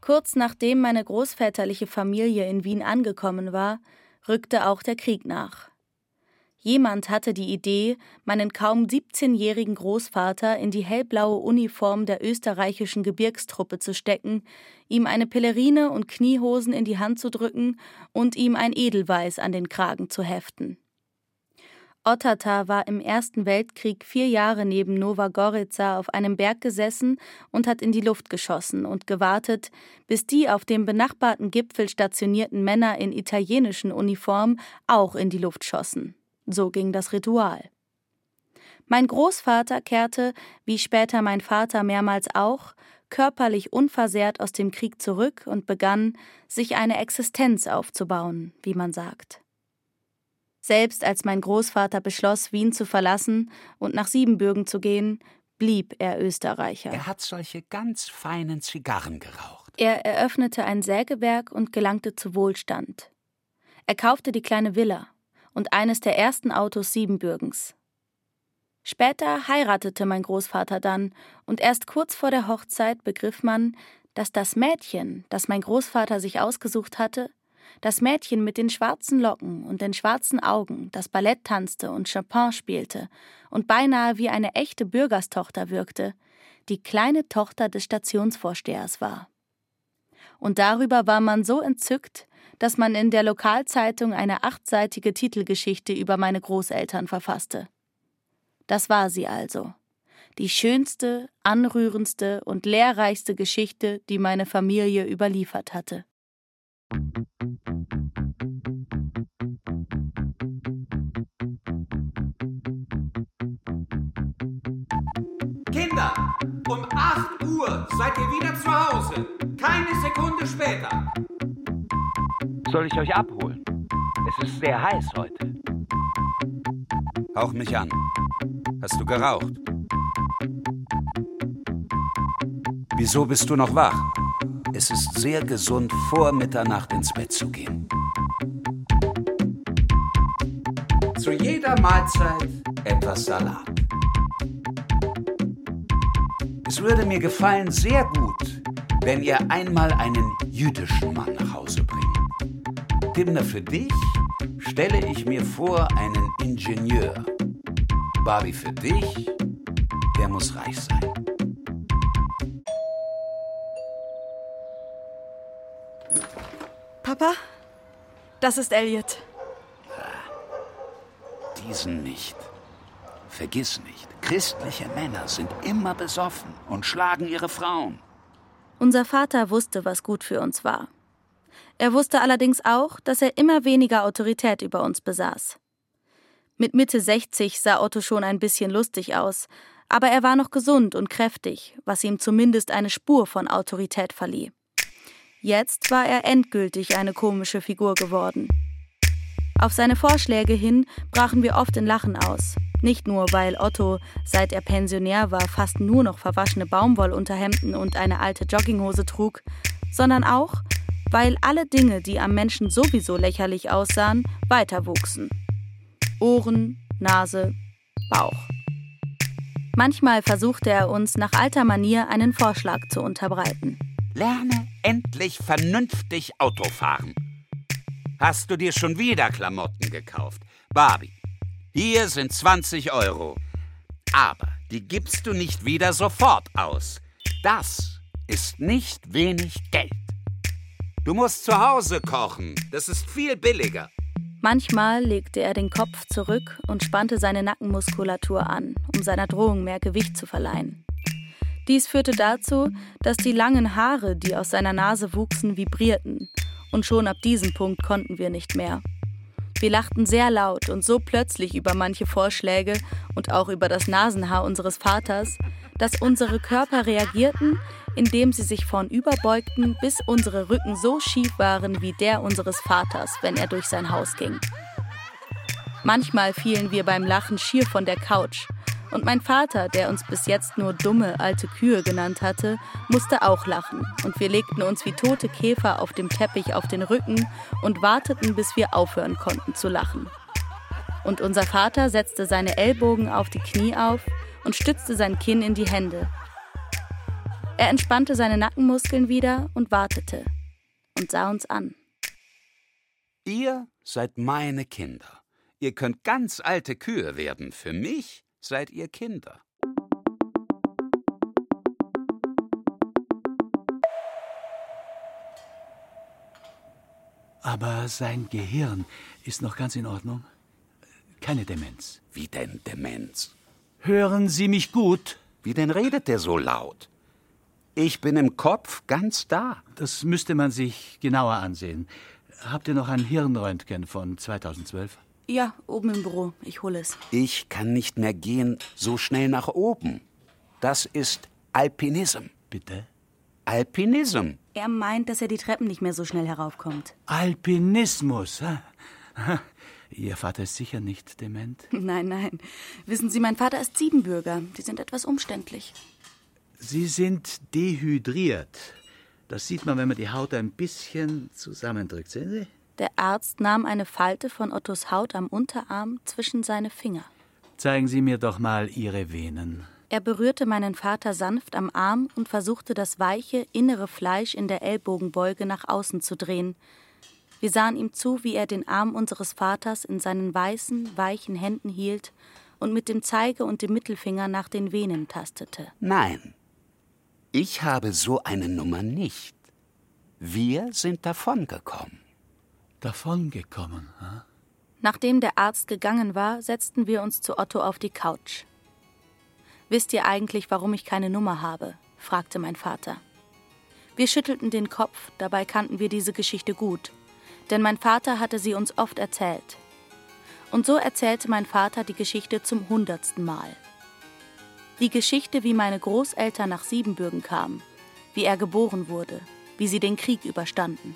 Kurz nachdem meine großväterliche Familie in Wien angekommen war, rückte auch der Krieg nach. Jemand hatte die Idee, meinen kaum 17-jährigen Großvater in die hellblaue Uniform der österreichischen Gebirgstruppe zu stecken, ihm eine Pelerine und Kniehosen in die Hand zu drücken und ihm ein Edelweiß an den Kragen zu heften. Ottata war im Ersten Weltkrieg vier Jahre neben Nova Gorica auf einem Berg gesessen und hat in die Luft geschossen und gewartet, bis die auf dem benachbarten Gipfel stationierten Männer in italienischen Uniformen auch in die Luft schossen. So ging das Ritual. Mein Großvater kehrte, wie später mein Vater mehrmals auch, körperlich unversehrt aus dem Krieg zurück und begann, sich eine Existenz aufzubauen, wie man sagt. Selbst als mein Großvater beschloss, Wien zu verlassen und nach Siebenbürgen zu gehen, blieb er Österreicher. Er hat solche ganz feinen Zigarren geraucht. Er eröffnete ein Sägewerk und gelangte zu Wohlstand. Er kaufte die kleine Villa, und eines der ersten Autos Siebenbürgens. Später heiratete mein Großvater dann, und erst kurz vor der Hochzeit begriff man, dass das Mädchen, das mein Großvater sich ausgesucht hatte, das Mädchen mit den schwarzen Locken und den schwarzen Augen, das Ballett tanzte und Chopin spielte und beinahe wie eine echte Bürgerstochter wirkte, die kleine Tochter des Stationsvorstehers war. Und darüber war man so entzückt, dass man in der Lokalzeitung eine achtseitige Titelgeschichte über meine Großeltern verfasste. Das war sie also. Die schönste, anrührendste und lehrreichste Geschichte, die meine Familie überliefert hatte. Kinder, um 8 Uhr seid ihr wieder zu Hause. Keine Sekunde später. Soll ich euch abholen? Es ist sehr heiß heute. Hauch mich an. Hast du geraucht? Wieso bist du noch wach? Es ist sehr gesund, vor Mitternacht ins Bett zu gehen. Zu jeder Mahlzeit etwas Salat. Es würde mir gefallen, sehr gut, wenn ihr einmal einen jüdischen Mann nach Hause bringt. Timner, für dich stelle ich mir vor einen Ingenieur. Barbie, für dich, der muss reich sein. Papa, das ist Elliot. Diesen nicht. Vergiss nicht, christliche Männer sind immer besoffen und schlagen ihre Frauen. Unser Vater wusste, was gut für uns war. Er wusste allerdings auch, dass er immer weniger Autorität über uns besaß. Mit Mitte 60 sah Otto schon ein bisschen lustig aus, aber er war noch gesund und kräftig, was ihm zumindest eine Spur von Autorität verlieh. Jetzt war er endgültig eine komische Figur geworden. Auf seine Vorschläge hin brachen wir oft in Lachen aus. Nicht nur, weil Otto, seit er Pensionär war, fast nur noch verwaschene Baumwollunterhemden und eine alte Jogginghose trug, sondern auch, weil alle Dinge, die am Menschen sowieso lächerlich aussahen, weiter wuchsen. Ohren, Nase, Bauch. Manchmal versuchte er uns nach alter Manier einen Vorschlag zu unterbreiten. Lerne endlich vernünftig Autofahren. Hast du dir schon wieder Klamotten gekauft? Barbie, hier sind 20 Euro. Aber die gibst du nicht wieder sofort aus. Das ist nicht wenig Geld. Du musst zu Hause kochen. Das ist viel billiger. Manchmal legte er den Kopf zurück und spannte seine Nackenmuskulatur an, um seiner Drohung mehr Gewicht zu verleihen. Dies führte dazu, dass die langen Haare, die aus seiner Nase wuchsen, vibrierten, und schon ab diesem Punkt konnten wir nicht mehr. Wir lachten sehr laut und so plötzlich über manche Vorschläge und auch über das Nasenhaar unseres Vaters, dass unsere Körper reagierten, indem sie sich vornüberbeugten, bis unsere Rücken so schief waren wie der unseres Vaters, wenn er durch sein Haus ging. Manchmal fielen wir beim Lachen schier von der Couch, und mein Vater, der uns bis jetzt nur dumme alte Kühe genannt hatte, musste auch lachen, und wir legten uns wie tote Käfer auf dem Teppich auf den Rücken und warteten, bis wir aufhören konnten zu lachen. Und unser Vater setzte seine Ellbogen auf die Knie auf und stützte sein Kinn in die Hände. Er entspannte seine Nackenmuskeln wieder und wartete und sah uns an. Ihr seid meine Kinder. Ihr könnt ganz alte Kühe werden. Für mich seid ihr Kinder. Aber sein Gehirn ist noch ganz in Ordnung. Keine Demenz. Wie denn Demenz? Hören Sie mich gut? Wie denn redet der so laut? Ich bin im Kopf ganz da. Das müsste man sich genauer ansehen. Habt ihr noch ein Hirnröntgen von 2012? Ja, oben im Büro. Ich hole es. Ich kann nicht mehr gehen so schnell nach oben. Das ist Alpinism. Bitte? Alpinism. Er meint, dass er die Treppen nicht mehr so schnell heraufkommt. Alpinismus. *laughs* Ihr Vater ist sicher nicht dement? *laughs* Nein, nein. Wissen Sie, mein Vater ist Siebenbürger. Die sind etwas umständlich. Sie sind dehydriert. Das sieht man, wenn man die Haut ein bisschen zusammendrückt. Sehen Sie? Der Arzt nahm eine Falte von Ottos Haut am Unterarm zwischen seine Finger. Zeigen Sie mir doch mal Ihre Venen. Er berührte meinen Vater sanft am Arm und versuchte das weiche, innere Fleisch in der Ellbogenbeuge nach außen zu drehen. Wir sahen ihm zu, wie er den Arm unseres Vaters in seinen weißen, weichen Händen hielt und mit dem Zeige und dem Mittelfinger nach den Venen tastete. Nein, ich habe so eine Nummer nicht. Wir sind davongekommen davongekommen. Hm? Nachdem der Arzt gegangen war, setzten wir uns zu Otto auf die Couch. Wisst ihr eigentlich, warum ich keine Nummer habe? fragte mein Vater. Wir schüttelten den Kopf, dabei kannten wir diese Geschichte gut, denn mein Vater hatte sie uns oft erzählt. Und so erzählte mein Vater die Geschichte zum hundertsten Mal. Die Geschichte, wie meine Großeltern nach Siebenbürgen kamen, wie er geboren wurde, wie sie den Krieg überstanden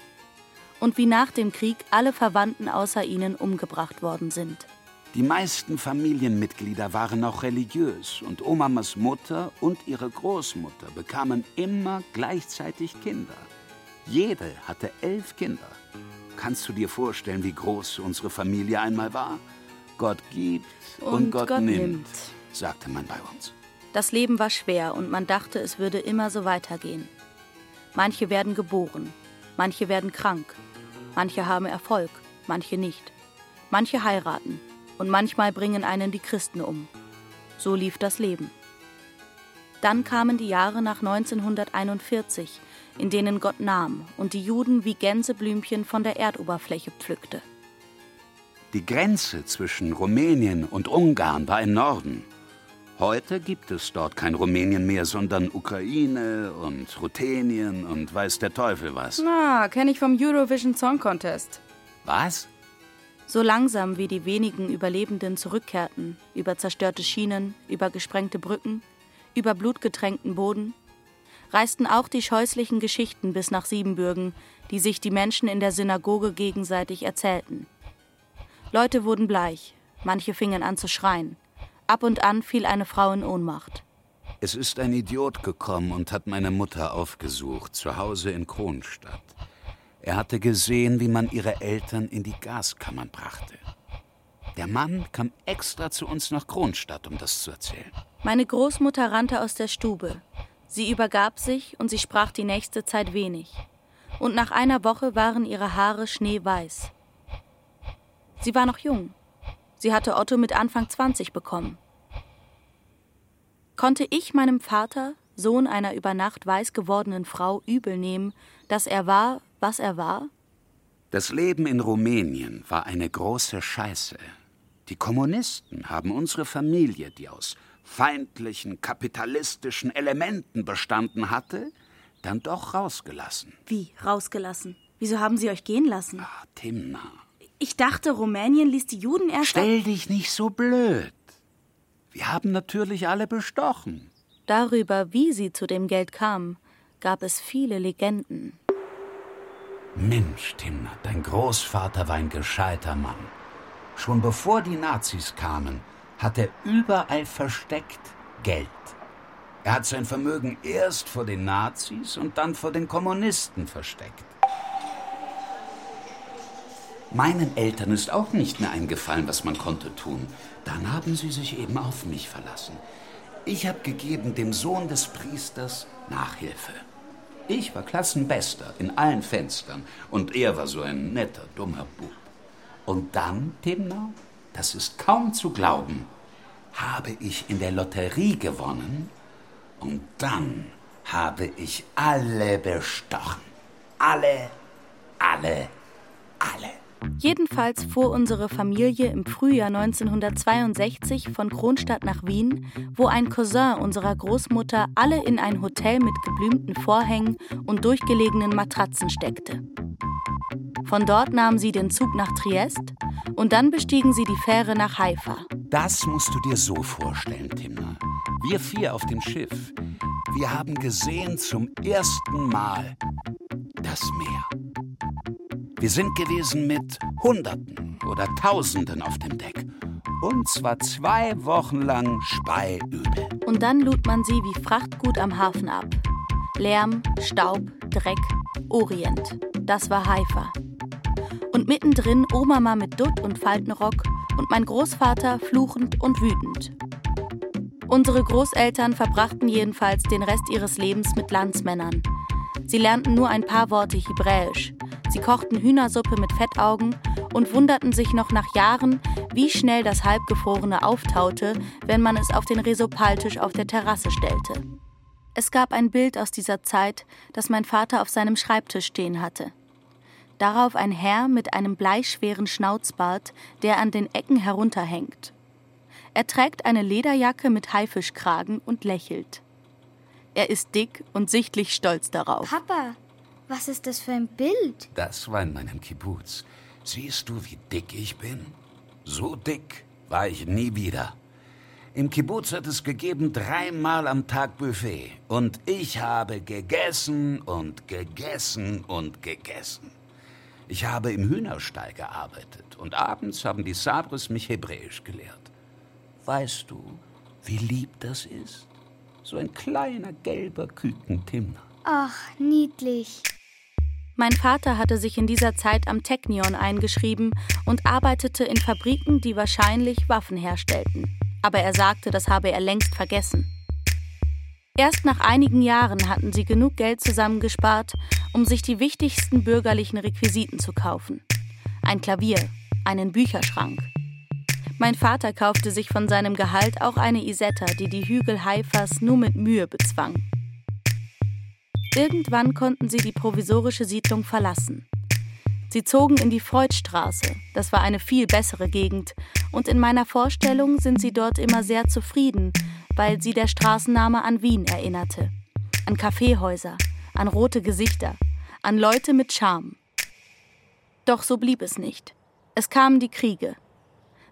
und wie nach dem Krieg alle Verwandten außer ihnen umgebracht worden sind. Die meisten Familienmitglieder waren auch religiös und Omamas Mutter und ihre Großmutter bekamen immer gleichzeitig Kinder. Jede hatte elf Kinder. Kannst du dir vorstellen, wie groß unsere Familie einmal war? Gott gibt und, und Gott, Gott nimmt, nimmt, sagte man bei uns. Das Leben war schwer und man dachte, es würde immer so weitergehen. Manche werden geboren, manche werden krank, Manche haben Erfolg, manche nicht. Manche heiraten und manchmal bringen einen die Christen um. So lief das Leben. Dann kamen die Jahre nach 1941, in denen Gott nahm und die Juden wie Gänseblümchen von der Erdoberfläche pflückte. Die Grenze zwischen Rumänien und Ungarn war im Norden. Heute gibt es dort kein Rumänien mehr, sondern Ukraine und Ruthenien und weiß der Teufel was. Na, kenne ich vom Eurovision Song Contest. Was? So langsam wie die wenigen Überlebenden zurückkehrten, über zerstörte Schienen, über gesprengte Brücken, über blutgetränkten Boden, reisten auch die scheußlichen Geschichten bis nach Siebenbürgen, die sich die Menschen in der Synagoge gegenseitig erzählten. Leute wurden bleich, manche fingen an zu schreien. Ab und an fiel eine Frau in Ohnmacht. Es ist ein Idiot gekommen und hat meine Mutter aufgesucht, zu Hause in Kronstadt. Er hatte gesehen, wie man ihre Eltern in die Gaskammern brachte. Der Mann kam extra zu uns nach Kronstadt, um das zu erzählen. Meine Großmutter rannte aus der Stube. Sie übergab sich und sie sprach die nächste Zeit wenig. Und nach einer Woche waren ihre Haare schneeweiß. Sie war noch jung. Sie hatte Otto mit Anfang 20 bekommen. Konnte ich meinem Vater, Sohn einer über Nacht weiß gewordenen Frau, übel nehmen, dass er war, was er war? Das Leben in Rumänien war eine große Scheiße. Die Kommunisten haben unsere Familie, die aus feindlichen kapitalistischen Elementen bestanden hatte, dann doch rausgelassen. Wie rausgelassen? Wieso haben sie euch gehen lassen? Ach, Timna. Ich dachte, Rumänien ließ die Juden erst. Stell dich nicht so blöd. Wir haben natürlich alle bestochen. Darüber, wie sie zu dem Geld kamen, gab es viele Legenden. Mensch, Timna, dein Großvater war ein gescheiter Mann. Schon bevor die Nazis kamen, hat er überall versteckt Geld. Er hat sein Vermögen erst vor den Nazis und dann vor den Kommunisten versteckt. Meinen Eltern ist auch nicht mehr eingefallen, was man konnte tun. Dann haben sie sich eben auf mich verlassen. Ich habe gegeben dem Sohn des Priesters Nachhilfe. Ich war Klassenbester in allen Fenstern und er war so ein netter, dummer Bub. Und dann, Timnau, das ist kaum zu glauben, habe ich in der Lotterie gewonnen und dann habe ich alle bestochen. Alle, alle, alle. Jedenfalls fuhr unsere Familie im Frühjahr 1962 von Kronstadt nach Wien, wo ein Cousin unserer Großmutter alle in ein Hotel mit geblümten Vorhängen und durchgelegenen Matratzen steckte. Von dort nahmen sie den Zug nach Triest und dann bestiegen sie die Fähre nach Haifa. Das musst du dir so vorstellen, Timna. Wir vier auf dem Schiff. Wir haben gesehen zum ersten Mal das Meer. Wir sind gewesen mit Hunderten oder Tausenden auf dem Deck. Und zwar zwei Wochen lang speiübel. Und dann lud man sie wie Frachtgut am Hafen ab. Lärm, Staub, Dreck, Orient. Das war Haifa. Und mittendrin Oma mit Dutt und Faltenrock und mein Großvater fluchend und wütend. Unsere Großeltern verbrachten jedenfalls den Rest ihres Lebens mit Landsmännern. Sie lernten nur ein paar Worte Hebräisch, Sie kochten Hühnersuppe mit Fettaugen und wunderten sich noch nach Jahren, wie schnell das Halbgefrorene auftaute, wenn man es auf den Resopaltisch auf der Terrasse stellte. Es gab ein Bild aus dieser Zeit, das mein Vater auf seinem Schreibtisch stehen hatte. Darauf ein Herr mit einem bleischweren Schnauzbart, der an den Ecken herunterhängt. Er trägt eine Lederjacke mit Haifischkragen und lächelt. Er ist dick und sichtlich stolz darauf. Papa, was ist das für ein Bild? Das war in meinem Kibbutz. Siehst du, wie dick ich bin? So dick war ich nie wieder. Im Kibbutz hat es gegeben dreimal am Tag Buffet. Und ich habe gegessen und gegessen und gegessen. Ich habe im Hühnerstall gearbeitet und abends haben die Sabres mich Hebräisch gelehrt. Weißt du, wie lieb das ist? So ein kleiner gelber Küken Timner. Ach, niedlich. Mein Vater hatte sich in dieser Zeit am Technion eingeschrieben und arbeitete in Fabriken, die wahrscheinlich Waffen herstellten. Aber er sagte, das habe er längst vergessen. Erst nach einigen Jahren hatten sie genug Geld zusammengespart, um sich die wichtigsten bürgerlichen Requisiten zu kaufen. Ein Klavier, einen Bücherschrank. Mein Vater kaufte sich von seinem Gehalt auch eine Isetta, die die Hügel Haifas nur mit Mühe bezwang. Irgendwann konnten sie die provisorische Siedlung verlassen. Sie zogen in die Freudstraße, das war eine viel bessere Gegend, und in meiner Vorstellung sind sie dort immer sehr zufrieden, weil sie der Straßenname an Wien erinnerte. An Kaffeehäuser, an rote Gesichter, an Leute mit Charme. Doch so blieb es nicht. Es kamen die Kriege.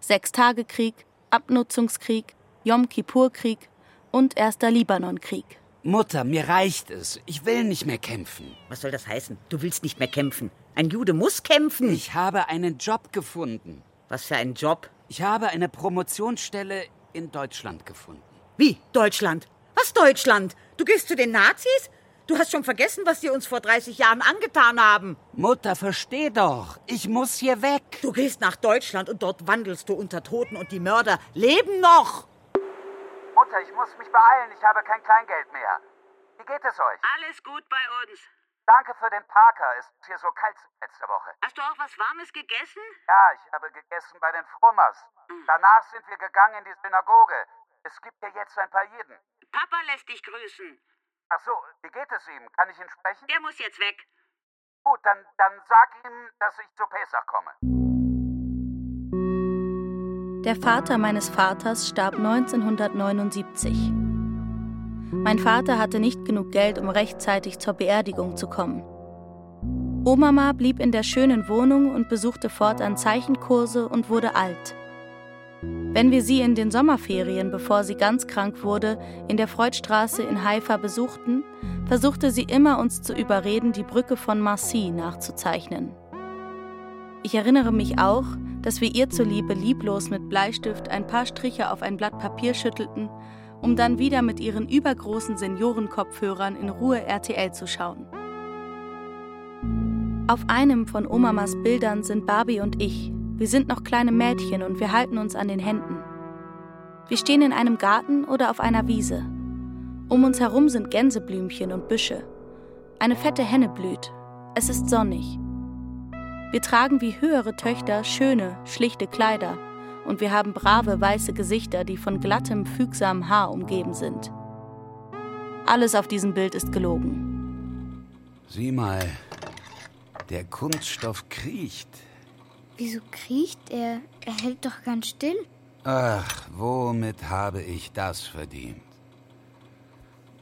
Sechstagekrieg, Abnutzungskrieg, Yom Kippur-Krieg und Erster Libanonkrieg. Mutter, mir reicht es. Ich will nicht mehr kämpfen. Was soll das heißen? Du willst nicht mehr kämpfen. Ein Jude muss kämpfen. Ich habe einen Job gefunden. Was für einen Job? Ich habe eine Promotionsstelle in Deutschland gefunden. Wie? Deutschland? Was Deutschland? Du gehst zu den Nazis? Du hast schon vergessen, was sie uns vor 30 Jahren angetan haben. Mutter, versteh doch. Ich muss hier weg. Du gehst nach Deutschland und dort wandelst du unter Toten und die Mörder leben noch. Mutter, ich muss mich beeilen. Ich habe kein Kleingeld mehr. Wie geht es euch? Alles gut bei uns. Danke für den Parker. Es ist hier so kalt letzte Woche. Hast du auch was Warmes gegessen? Ja, ich habe gegessen bei den Frummers. Danach sind wir gegangen in die Synagoge. Es gibt hier jetzt ein paar Jeden. Papa lässt dich grüßen. Ach so, wie geht es ihm? Kann ich ihn sprechen? Der muss jetzt weg. Gut, dann, dann sag ihm, dass ich zu Pesach komme. Der Vater meines Vaters starb 1979. Mein Vater hatte nicht genug Geld, um rechtzeitig zur Beerdigung zu kommen. Omama blieb in der schönen Wohnung und besuchte fortan Zeichenkurse und wurde alt. Wenn wir sie in den Sommerferien, bevor sie ganz krank wurde, in der Freudstraße in Haifa besuchten, versuchte sie immer, uns zu überreden, die Brücke von Marcy nachzuzeichnen. Ich erinnere mich auch, dass wir ihr zuliebe lieblos mit Bleistift ein paar Striche auf ein Blatt Papier schüttelten, um dann wieder mit ihren übergroßen Seniorenkopfhörern in Ruhe RTL zu schauen. Auf einem von Omamas Bildern sind Barbie und ich. Wir sind noch kleine Mädchen und wir halten uns an den Händen. Wir stehen in einem Garten oder auf einer Wiese. Um uns herum sind Gänseblümchen und Büsche. Eine fette Henne blüht. Es ist sonnig. Wir tragen wie höhere Töchter schöne, schlichte Kleider und wir haben brave weiße Gesichter, die von glattem, fügsamem Haar umgeben sind. Alles auf diesem Bild ist gelogen. Sieh mal, der Kunststoff kriecht. Wieso kriecht er? Er hält doch ganz still. Ach, womit habe ich das verdient?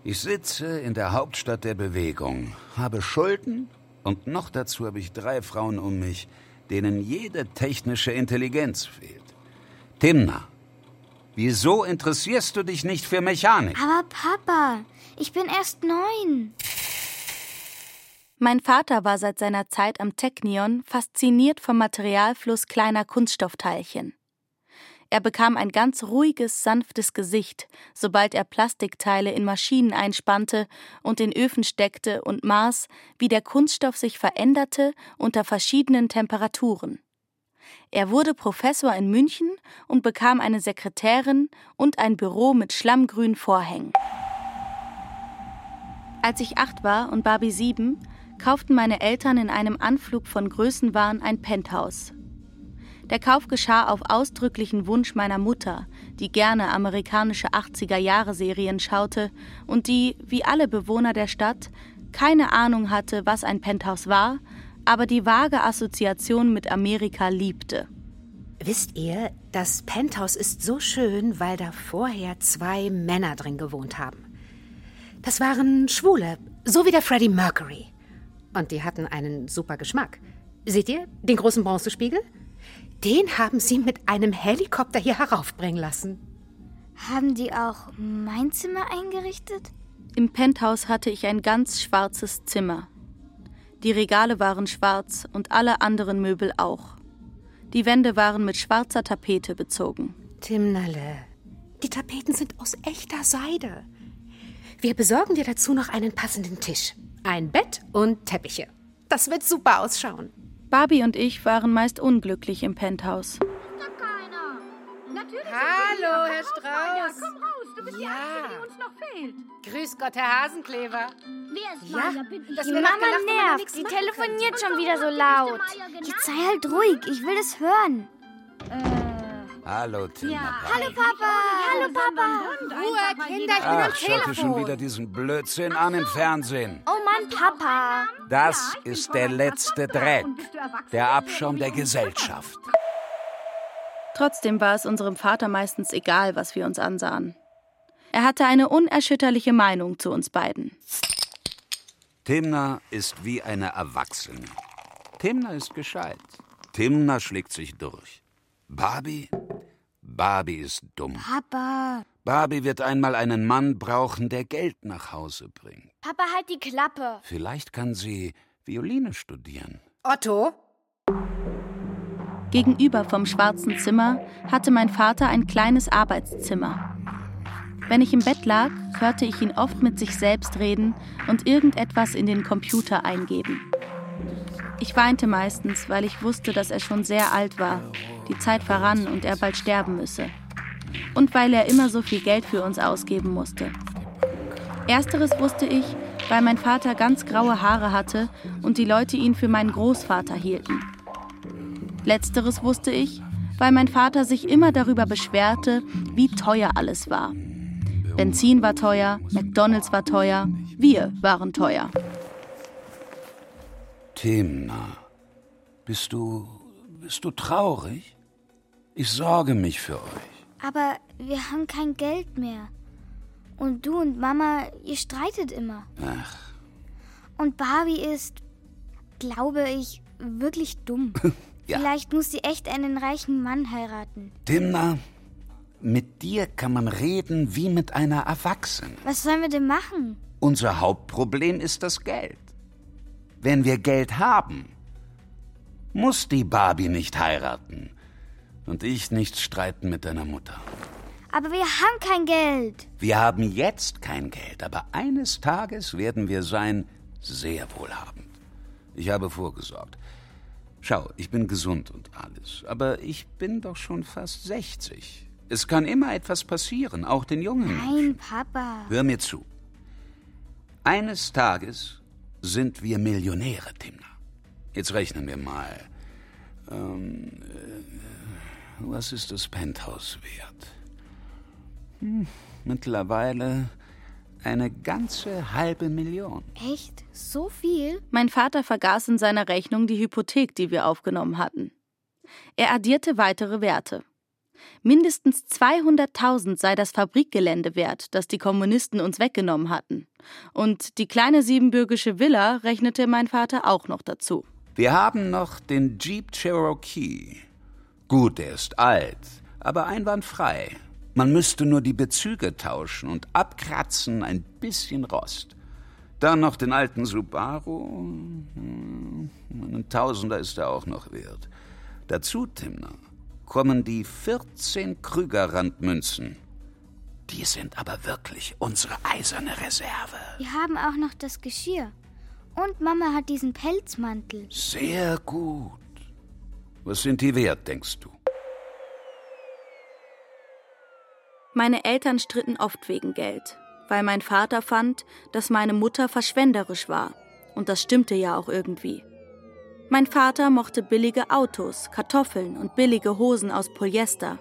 Ich sitze in der Hauptstadt der Bewegung, habe Schulden und noch dazu habe ich drei Frauen um mich, denen jede technische Intelligenz fehlt. Timna, wieso interessierst du dich nicht für Mechanik? Aber Papa, ich bin erst neun. Mein Vater war seit seiner Zeit am Technion fasziniert vom Materialfluss kleiner Kunststoffteilchen. Er bekam ein ganz ruhiges, sanftes Gesicht, sobald er Plastikteile in Maschinen einspannte und in Öfen steckte und maß, wie der Kunststoff sich veränderte unter verschiedenen Temperaturen. Er wurde Professor in München und bekam eine Sekretärin und ein Büro mit schlammgrünen Vorhängen. Als ich acht war und Barbie sieben, kauften meine Eltern in einem Anflug von Größenwahn ein Penthouse. Der Kauf geschah auf ausdrücklichen Wunsch meiner Mutter, die gerne amerikanische 80er-Jahre-Serien schaute und die, wie alle Bewohner der Stadt, keine Ahnung hatte, was ein Penthouse war, aber die vage Assoziation mit Amerika liebte. Wisst ihr, das Penthouse ist so schön, weil da vorher zwei Männer drin gewohnt haben. Das waren Schwule, so wie der Freddie Mercury. Und die hatten einen super Geschmack. Seht ihr den großen Bronzespiegel? Den haben sie mit einem Helikopter hier heraufbringen lassen. Haben die auch mein Zimmer eingerichtet? Im Penthouse hatte ich ein ganz schwarzes Zimmer. Die Regale waren schwarz und alle anderen Möbel auch. Die Wände waren mit schwarzer Tapete bezogen. Timnalle, die Tapeten sind aus echter Seide. Wir besorgen dir dazu noch einen passenden Tisch, ein Bett und Teppiche. Das wird super ausschauen. Barbie und ich waren meist unglücklich im Penthouse. Hallo, Herr Strauß. Ja, komm raus, du bist die Ja. Einzige, die uns noch fehlt. Grüß Gott, Herr Hasenklever. Wer ist Ja, Maya, bin ich? das Die Mama gelacht, nervt. Die machen telefoniert könnte. schon wieder so laut. Jetzt sei halt ruhig. Ich will es hören. Hallo, Timna. Hallo Papa. Hallo Papa. Ruhe, Kinder, ich bin am Ach, schau dir schon Telefon. wieder diesen Blödsinn an im Fernsehen. Oh Mann, Papa. Das ist der letzte Dreck, der Abschaum der Gesellschaft. Trotzdem war es unserem Vater meistens egal, was wir uns ansahen. Er hatte eine unerschütterliche Meinung zu uns beiden. Timna ist wie eine Erwachsene. Timna ist gescheit. Timna schlägt sich durch. Barbie? Barbie ist dumm. Papa. Barbie wird einmal einen Mann brauchen, der Geld nach Hause bringt. Papa, halt die Klappe. Vielleicht kann sie Violine studieren. Otto? Gegenüber vom schwarzen Zimmer hatte mein Vater ein kleines Arbeitszimmer. Wenn ich im Bett lag, hörte ich ihn oft mit sich selbst reden und irgendetwas in den Computer eingeben. Ich weinte meistens, weil ich wusste, dass er schon sehr alt war, die Zeit verrann und er bald sterben müsse. Und weil er immer so viel Geld für uns ausgeben musste. Ersteres wusste ich, weil mein Vater ganz graue Haare hatte und die Leute ihn für meinen Großvater hielten. Letzteres wusste ich, weil mein Vater sich immer darüber beschwerte, wie teuer alles war. Benzin war teuer, McDonald's war teuer, wir waren teuer. Timna, bist du. bist du traurig? Ich sorge mich für euch. Aber wir haben kein Geld mehr. Und du und Mama, ihr streitet immer. Ach, Und Barbie ist, glaube ich, wirklich dumm. *laughs* Ja. Vielleicht muss sie echt einen reichen Mann heiraten. Timna, mit dir kann man reden wie mit einer Erwachsenen. Was sollen wir denn machen? Unser Hauptproblem ist das Geld. Wenn wir Geld haben, muss die Barbie nicht heiraten. Und ich nicht streiten mit deiner Mutter. Aber wir haben kein Geld. Wir haben jetzt kein Geld, aber eines Tages werden wir sein sehr wohlhabend. Ich habe vorgesorgt. Schau, ich bin gesund und alles, aber ich bin doch schon fast 60. Es kann immer etwas passieren, auch den Jungen. Nein, Papa. Hör mir zu. Eines Tages sind wir Millionäre, Timna. Jetzt rechnen wir mal. Ähm, äh, was ist das Penthouse wert? Mittlerweile eine ganze halbe Million. Echt? So viel? Mein Vater vergaß in seiner Rechnung die Hypothek, die wir aufgenommen hatten. Er addierte weitere Werte. Mindestens 200.000 sei das Fabrikgelände wert, das die Kommunisten uns weggenommen hatten. Und die kleine siebenbürgische Villa rechnete mein Vater auch noch dazu. Wir haben noch den Jeep Cherokee. Gut, der ist alt, aber einwandfrei. Man müsste nur die Bezüge tauschen und abkratzen ein bisschen Rost. Dann noch den alten Subaru. Einen Tausender ist er auch noch wert. Dazu, Timner, kommen die 14 Krügerrandmünzen. Die sind aber wirklich unsere eiserne Reserve. Wir haben auch noch das Geschirr. Und Mama hat diesen Pelzmantel. Sehr gut. Was sind die wert, denkst du? Meine Eltern stritten oft wegen Geld, weil mein Vater fand, dass meine Mutter verschwenderisch war. Und das stimmte ja auch irgendwie. Mein Vater mochte billige Autos, Kartoffeln und billige Hosen aus Polyester.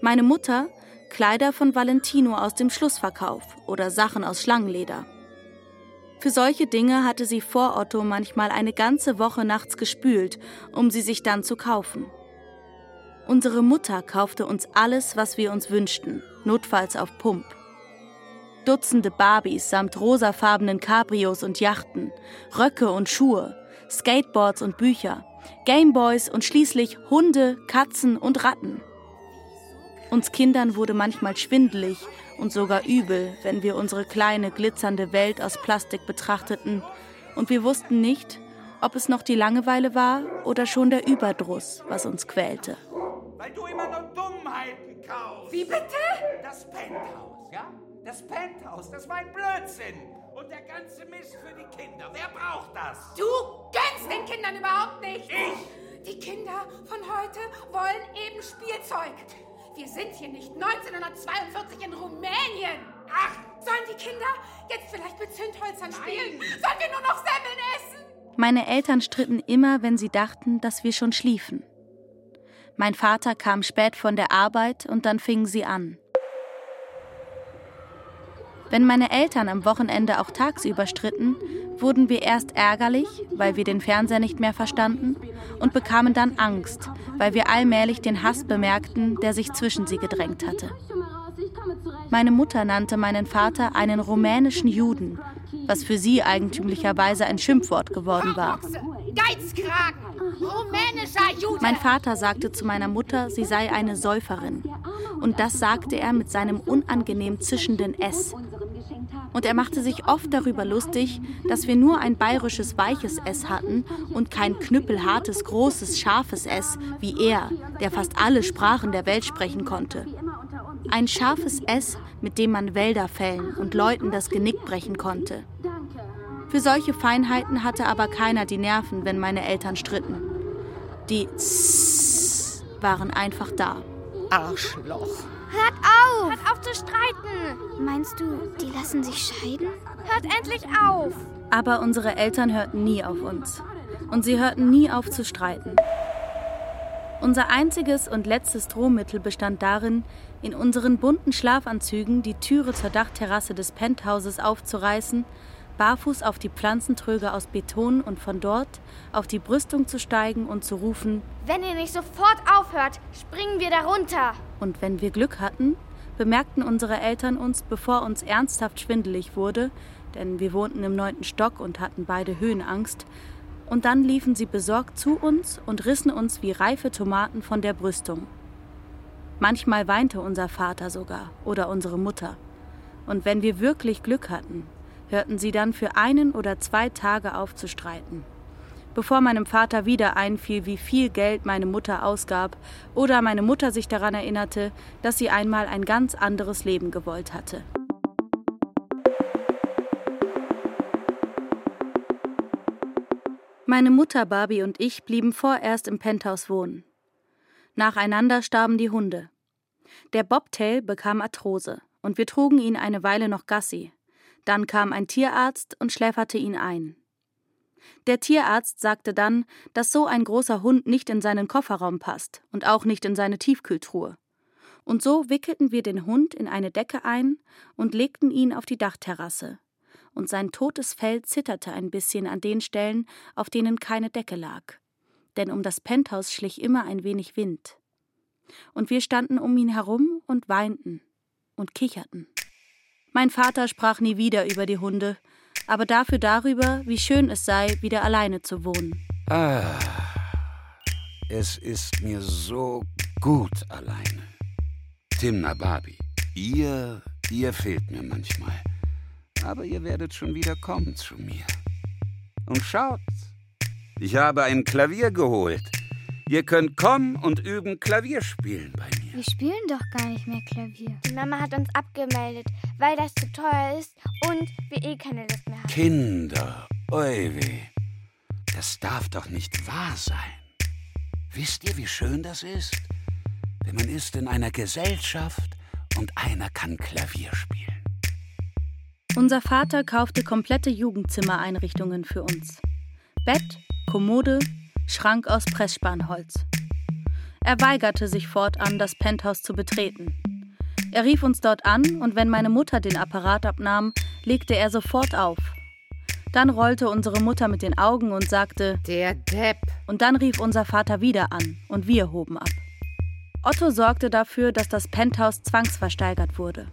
Meine Mutter Kleider von Valentino aus dem Schlussverkauf oder Sachen aus Schlangenleder. Für solche Dinge hatte sie vor Otto manchmal eine ganze Woche nachts gespült, um sie sich dann zu kaufen. Unsere Mutter kaufte uns alles, was wir uns wünschten, notfalls auf Pump. Dutzende Barbies samt rosafarbenen Cabrios und Yachten, Röcke und Schuhe, Skateboards und Bücher, Gameboys und schließlich Hunde, Katzen und Ratten. Uns Kindern wurde manchmal schwindelig und sogar übel, wenn wir unsere kleine, glitzernde Welt aus Plastik betrachteten, und wir wussten nicht, ob es noch die Langeweile war oder schon der Überdruss, was uns quälte. Weil du immer nur Dummheiten kaufst. Wie bitte? Das Penthouse, ja? Das Penthouse, das war ein Blödsinn. Und der ganze Mist für die Kinder. Wer braucht das? Du gönnst den Kindern überhaupt nicht. Ich? Die Kinder von heute wollen eben Spielzeug. Wir sind hier nicht 1942 in Rumänien. Ach, sollen die Kinder jetzt vielleicht mit Zündhölzern spielen? Sollen wir nur noch Semmeln essen? Meine Eltern stritten immer, wenn sie dachten, dass wir schon schliefen. Mein Vater kam spät von der Arbeit und dann fingen sie an. Wenn meine Eltern am Wochenende auch tagsüber stritten, wurden wir erst ärgerlich, weil wir den Fernseher nicht mehr verstanden, und bekamen dann Angst, weil wir allmählich den Hass bemerkten, der sich zwischen sie gedrängt hatte. Meine Mutter nannte meinen Vater einen rumänischen Juden, was für sie eigentümlicherweise ein Schimpfwort geworden war. Geizkragen! Rumänischer Jude! Mein Vater sagte zu meiner Mutter, sie sei eine Säuferin. Und das sagte er mit seinem unangenehm zischenden S. Und er machte sich oft darüber lustig, dass wir nur ein bayerisches weiches S hatten und kein knüppelhartes, großes, scharfes S wie er, der fast alle Sprachen der Welt sprechen konnte. Ein scharfes S, mit dem man Wälder fällen und Leuten das Genick brechen konnte. Für solche Feinheiten hatte aber keiner die Nerven, wenn meine Eltern stritten. Die Zzzz waren einfach da. Arschloch. Hört auf! Hört auf zu streiten! Meinst du, die lassen sich scheiden? Hört endlich auf! Aber unsere Eltern hörten nie auf uns. Und sie hörten nie auf zu streiten. Unser einziges und letztes Drohmittel bestand darin, in unseren bunten Schlafanzügen die Türe zur Dachterrasse des Penthauses aufzureißen, barfuß auf die Pflanzentröge aus Beton und von dort auf die Brüstung zu steigen und zu rufen: Wenn ihr nicht sofort aufhört, springen wir darunter. Und wenn wir Glück hatten, bemerkten unsere Eltern uns, bevor uns ernsthaft schwindelig wurde, denn wir wohnten im neunten Stock und hatten beide Höhenangst, und dann liefen sie besorgt zu uns und rissen uns wie reife Tomaten von der Brüstung. Manchmal weinte unser Vater sogar oder unsere Mutter. Und wenn wir wirklich Glück hatten, hörten sie dann für einen oder zwei Tage auf zu streiten. Bevor meinem Vater wieder einfiel, wie viel Geld meine Mutter ausgab, oder meine Mutter sich daran erinnerte, dass sie einmal ein ganz anderes Leben gewollt hatte. Meine Mutter, Barbie und ich blieben vorerst im Penthouse wohnen. Nacheinander starben die Hunde. Der Bobtail bekam Arthrose und wir trugen ihn eine Weile noch Gassi. Dann kam ein Tierarzt und schläferte ihn ein. Der Tierarzt sagte dann, dass so ein großer Hund nicht in seinen Kofferraum passt und auch nicht in seine Tiefkühltruhe. Und so wickelten wir den Hund in eine Decke ein und legten ihn auf die Dachterrasse, und sein totes Fell zitterte ein bisschen an den Stellen, auf denen keine Decke lag. Denn um das Penthouse schlich immer ein wenig Wind. Und wir standen um ihn herum und weinten und kicherten. Mein Vater sprach nie wieder über die Hunde, aber dafür darüber, wie schön es sei, wieder alleine zu wohnen. Ah, es ist mir so gut alleine. Timna Babi, ihr, ihr fehlt mir manchmal. Aber ihr werdet schon wieder kommen zu mir. Und schaut, ich habe ein Klavier geholt. Ihr könnt kommen und üben Klavier spielen bei mir. Wir spielen doch gar nicht mehr Klavier. Die Mama hat uns abgemeldet, weil das zu teuer ist und wir eh keine Lust mehr haben. Kinder, weh. Das darf doch nicht wahr sein. Wisst ihr, wie schön das ist? Wenn man ist in einer Gesellschaft und einer kann Klavier spielen. Unser Vater kaufte komplette Jugendzimmereinrichtungen für uns. Bett, Kommode, Schrank aus Pressspanholz. Er weigerte sich fortan, das Penthouse zu betreten. Er rief uns dort an und wenn meine Mutter den Apparat abnahm, legte er sofort auf. Dann rollte unsere Mutter mit den Augen und sagte: Der Depp. Und dann rief unser Vater wieder an und wir hoben ab. Otto sorgte dafür, dass das Penthouse zwangsversteigert wurde.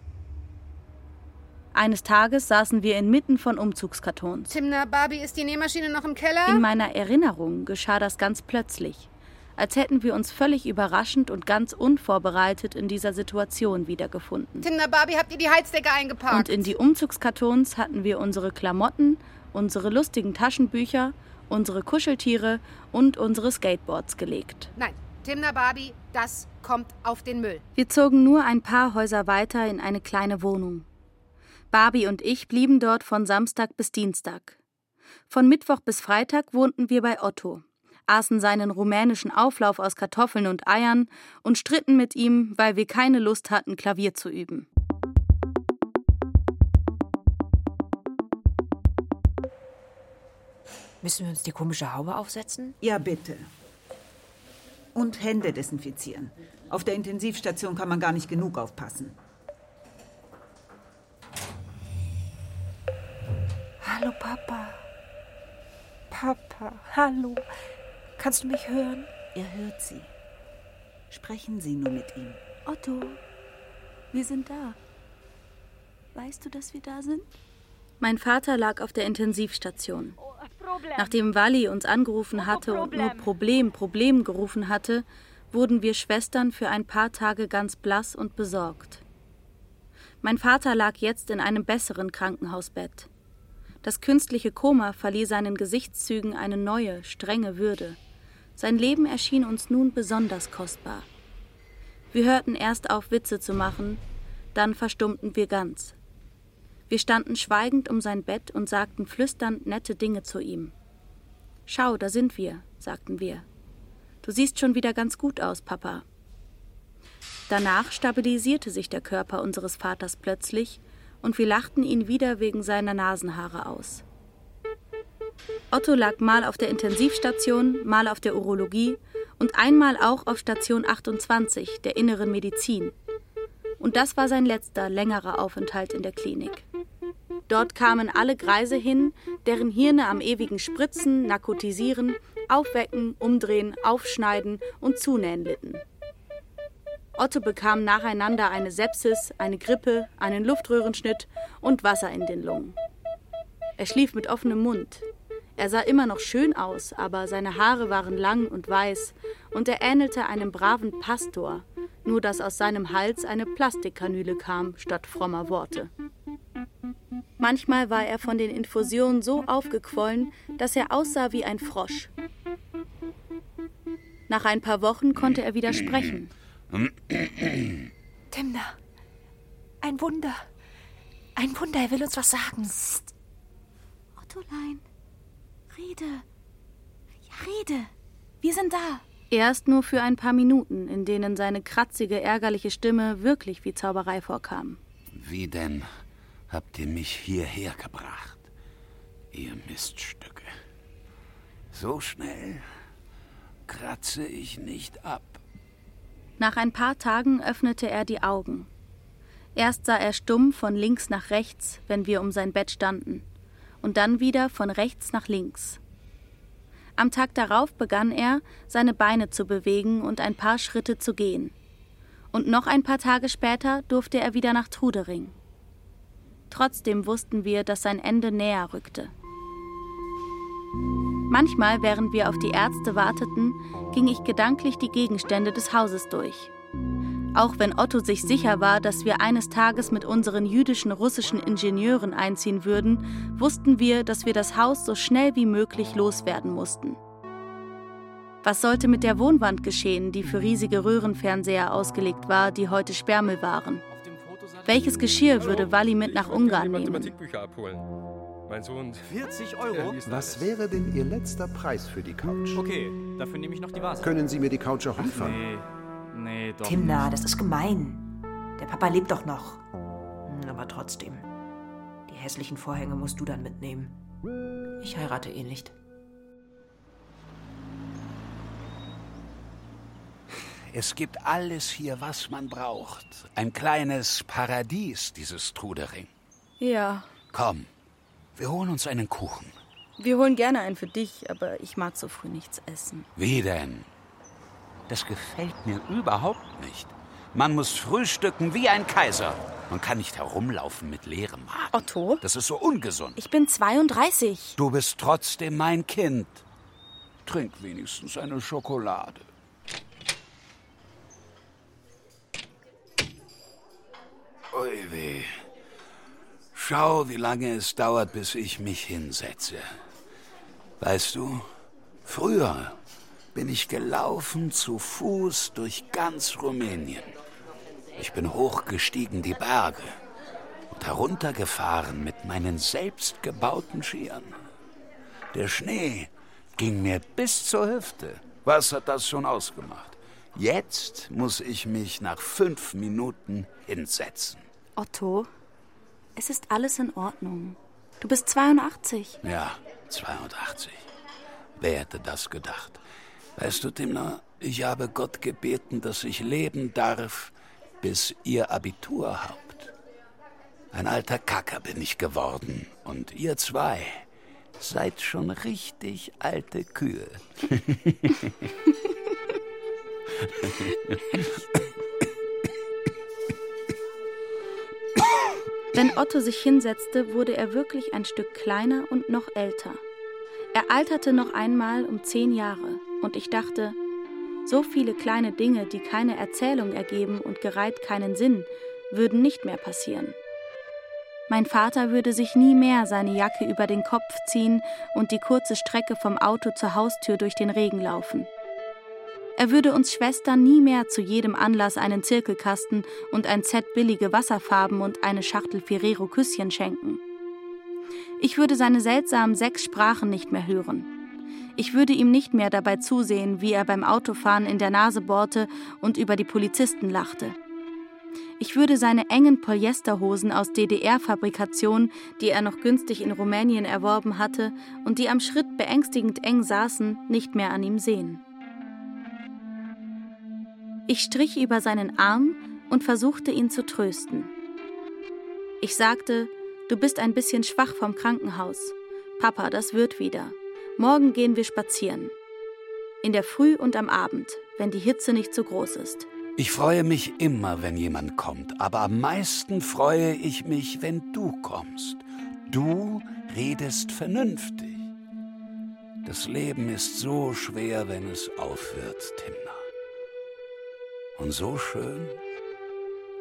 Eines Tages saßen wir inmitten von Umzugskartons. Timna, Barbie, ist die Nähmaschine noch im Keller? In meiner Erinnerung geschah das ganz plötzlich, als hätten wir uns völlig überraschend und ganz unvorbereitet in dieser Situation wiedergefunden. Timna, Barbie, habt ihr die Heizdecke eingepackt? Und in die Umzugskartons hatten wir unsere Klamotten, unsere lustigen Taschenbücher, unsere Kuscheltiere und unsere Skateboards gelegt. Nein, Timna, Barbie, das kommt auf den Müll. Wir zogen nur ein paar Häuser weiter in eine kleine Wohnung. Barbie und ich blieben dort von Samstag bis Dienstag. Von Mittwoch bis Freitag wohnten wir bei Otto, aßen seinen rumänischen Auflauf aus Kartoffeln und Eiern und stritten mit ihm, weil wir keine Lust hatten, Klavier zu üben. Müssen wir uns die komische Haube aufsetzen? Ja, bitte. Und Hände desinfizieren. Auf der Intensivstation kann man gar nicht genug aufpassen. Hallo, Papa. Papa, hallo. Kannst du mich hören? Er hört Sie. Sprechen Sie nur mit ihm. Otto, wir sind da. Weißt du, dass wir da sind? Mein Vater lag auf der Intensivstation. Nachdem Wally uns angerufen hatte und nur Problem, Problem gerufen hatte, wurden wir Schwestern für ein paar Tage ganz blass und besorgt. Mein Vater lag jetzt in einem besseren Krankenhausbett. Das künstliche Koma verlieh seinen Gesichtszügen eine neue, strenge Würde. Sein Leben erschien uns nun besonders kostbar. Wir hörten erst auf, Witze zu machen, dann verstummten wir ganz. Wir standen schweigend um sein Bett und sagten flüsternd nette Dinge zu ihm. Schau, da sind wir, sagten wir. Du siehst schon wieder ganz gut aus, Papa. Danach stabilisierte sich der Körper unseres Vaters plötzlich und wir lachten ihn wieder wegen seiner Nasenhaare aus. Otto lag mal auf der Intensivstation, mal auf der Urologie und einmal auch auf Station 28 der inneren Medizin. Und das war sein letzter, längerer Aufenthalt in der Klinik. Dort kamen alle Greise hin, deren Hirne am ewigen Spritzen, Narkotisieren, Aufwecken, Umdrehen, Aufschneiden und Zunähen litten. Otto bekam nacheinander eine Sepsis, eine Grippe, einen Luftröhrenschnitt und Wasser in den Lungen. Er schlief mit offenem Mund. Er sah immer noch schön aus, aber seine Haare waren lang und weiß und er ähnelte einem braven Pastor, nur dass aus seinem Hals eine Plastikkanüle kam statt frommer Worte. Manchmal war er von den Infusionen so aufgequollen, dass er aussah wie ein Frosch. Nach ein paar Wochen konnte er wieder sprechen. Timna, ein Wunder. Ein Wunder, er will uns was sagen. Psst. Ottolein, rede. Ja, rede. Wir sind da. Erst nur für ein paar Minuten, in denen seine kratzige, ärgerliche Stimme wirklich wie Zauberei vorkam. Wie denn habt ihr mich hierher gebracht, ihr Miststücke? So schnell kratze ich nicht ab. Nach ein paar Tagen öffnete er die Augen. Erst sah er stumm von links nach rechts, wenn wir um sein Bett standen, und dann wieder von rechts nach links. Am Tag darauf begann er, seine Beine zu bewegen und ein paar Schritte zu gehen. Und noch ein paar Tage später durfte er wieder nach Trudering. Trotzdem wussten wir, dass sein Ende näher rückte. Manchmal, während wir auf die Ärzte warteten, ging ich gedanklich die Gegenstände des Hauses durch. Auch wenn Otto sich sicher war, dass wir eines Tages mit unseren jüdischen russischen Ingenieuren einziehen würden, wussten wir, dass wir das Haus so schnell wie möglich loswerden mussten. Was sollte mit der Wohnwand geschehen, die für riesige Röhrenfernseher ausgelegt war, die heute Sperrmüll waren? Welches Geschirr würde Wally mit nach Ungarn nehmen? Mein Sohn. 40 Euro? Was wäre denn Ihr letzter Preis für die Couch? Okay, dafür nehme ich noch die Vase. Können Sie mir die Couch auch liefern? Nee, nee, doch. Timna, das ist gemein. Der Papa lebt doch noch. Hm, Aber trotzdem. Die hässlichen Vorhänge musst du dann mitnehmen. Ich heirate eh nicht. Es gibt alles hier, was man braucht. Ein kleines Paradies, dieses Trudering. Ja, Komm, wir holen uns einen Kuchen. wir holen gerne einen für dich, aber ich mag so früh nichts essen. Wie denn? Das gefällt mir überhaupt nicht. Man muss frühstücken wie ein Kaiser. Man kann nicht herumlaufen mit leerem Magen. Otto? Das ist so ungesund. Ich bin 32. Du bist trotzdem mein Kind. Trink wenigstens eine Schokolade. Ui weh. Schau, wie lange es dauert, bis ich mich hinsetze. Weißt du, früher bin ich gelaufen zu Fuß durch ganz Rumänien. Ich bin hochgestiegen die Berge und heruntergefahren mit meinen selbstgebauten Skiern. Der Schnee ging mir bis zur Hüfte. Was hat das schon ausgemacht? Jetzt muss ich mich nach fünf Minuten hinsetzen. Otto, es ist alles in Ordnung. Du bist 82. Ja, 82. Wer hätte das gedacht? Weißt du, Timna, ich habe Gott gebeten, dass ich leben darf, bis ihr Abitur habt. Ein alter Kacker bin ich geworden. Und ihr zwei, seid schon richtig alte Kühe. *laughs* Wenn Otto sich hinsetzte, wurde er wirklich ein Stück kleiner und noch älter. Er alterte noch einmal um zehn Jahre, und ich dachte, so viele kleine Dinge, die keine Erzählung ergeben und gereiht keinen Sinn, würden nicht mehr passieren. Mein Vater würde sich nie mehr seine Jacke über den Kopf ziehen und die kurze Strecke vom Auto zur Haustür durch den Regen laufen. Er würde uns Schwestern nie mehr zu jedem Anlass einen Zirkelkasten und ein Set billige Wasserfarben und eine Schachtel Ferrero Küsschen schenken. Ich würde seine seltsamen sechs Sprachen nicht mehr hören. Ich würde ihm nicht mehr dabei zusehen, wie er beim Autofahren in der Nase bohrte und über die Polizisten lachte. Ich würde seine engen Polyesterhosen aus DDR-Fabrikation, die er noch günstig in Rumänien erworben hatte und die am Schritt beängstigend eng saßen, nicht mehr an ihm sehen. Ich strich über seinen Arm und versuchte ihn zu trösten. Ich sagte, du bist ein bisschen schwach vom Krankenhaus. Papa, das wird wieder. Morgen gehen wir spazieren. In der Früh und am Abend, wenn die Hitze nicht zu groß ist. Ich freue mich immer, wenn jemand kommt, aber am meisten freue ich mich, wenn du kommst. Du redest vernünftig. Das Leben ist so schwer, wenn es aufhört, Timna. Und so schön,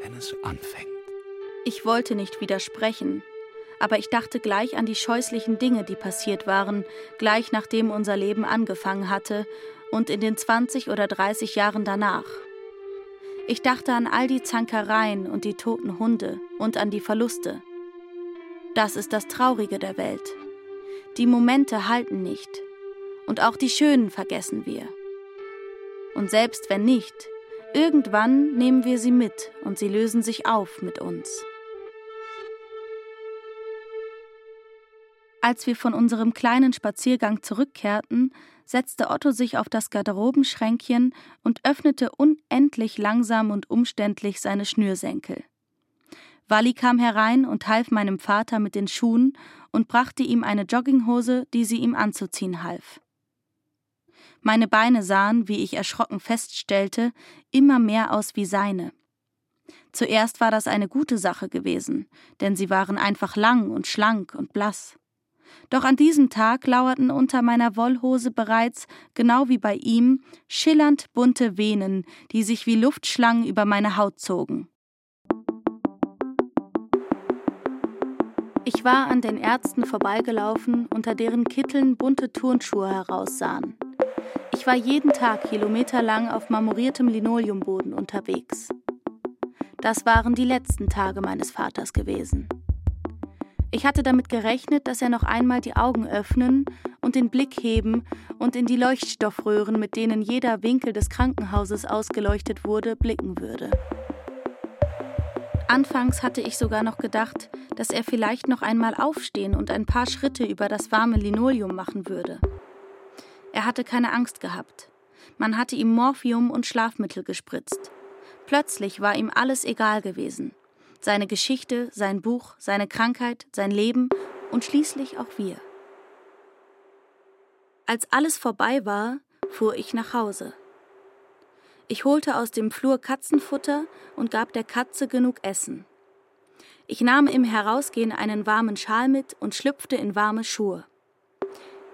wenn es anfängt. Ich wollte nicht widersprechen, aber ich dachte gleich an die scheußlichen Dinge, die passiert waren, gleich nachdem unser Leben angefangen hatte und in den 20 oder 30 Jahren danach. Ich dachte an all die Zankereien und die toten Hunde und an die Verluste. Das ist das Traurige der Welt. Die Momente halten nicht. Und auch die schönen vergessen wir. Und selbst wenn nicht, irgendwann nehmen wir sie mit und sie lösen sich auf mit uns. Als wir von unserem kleinen Spaziergang zurückkehrten, setzte Otto sich auf das Garderobenschränkchen und öffnete unendlich langsam und umständlich seine Schnürsenkel. Walli kam herein und half meinem Vater mit den Schuhen und brachte ihm eine Jogginghose, die sie ihm anzuziehen half. Meine Beine sahen, wie ich erschrocken feststellte, immer mehr aus wie seine. Zuerst war das eine gute Sache gewesen, denn sie waren einfach lang und schlank und blass. Doch an diesem Tag lauerten unter meiner Wollhose bereits, genau wie bei ihm, schillernd bunte Venen, die sich wie Luftschlangen über meine Haut zogen. Ich war an den Ärzten vorbeigelaufen, unter deren Kitteln bunte Turnschuhe heraussahen. Ich war jeden Tag kilometerlang auf marmoriertem Linoleumboden unterwegs. Das waren die letzten Tage meines Vaters gewesen. Ich hatte damit gerechnet, dass er noch einmal die Augen öffnen und den Blick heben und in die Leuchtstoffröhren, mit denen jeder Winkel des Krankenhauses ausgeleuchtet wurde, blicken würde. Anfangs hatte ich sogar noch gedacht, dass er vielleicht noch einmal aufstehen und ein paar Schritte über das warme Linoleum machen würde. Er hatte keine Angst gehabt. Man hatte ihm Morphium und Schlafmittel gespritzt. Plötzlich war ihm alles egal gewesen seine Geschichte, sein Buch, seine Krankheit, sein Leben und schließlich auch wir. Als alles vorbei war, fuhr ich nach Hause. Ich holte aus dem Flur Katzenfutter und gab der Katze genug Essen. Ich nahm im Herausgehen einen warmen Schal mit und schlüpfte in warme Schuhe.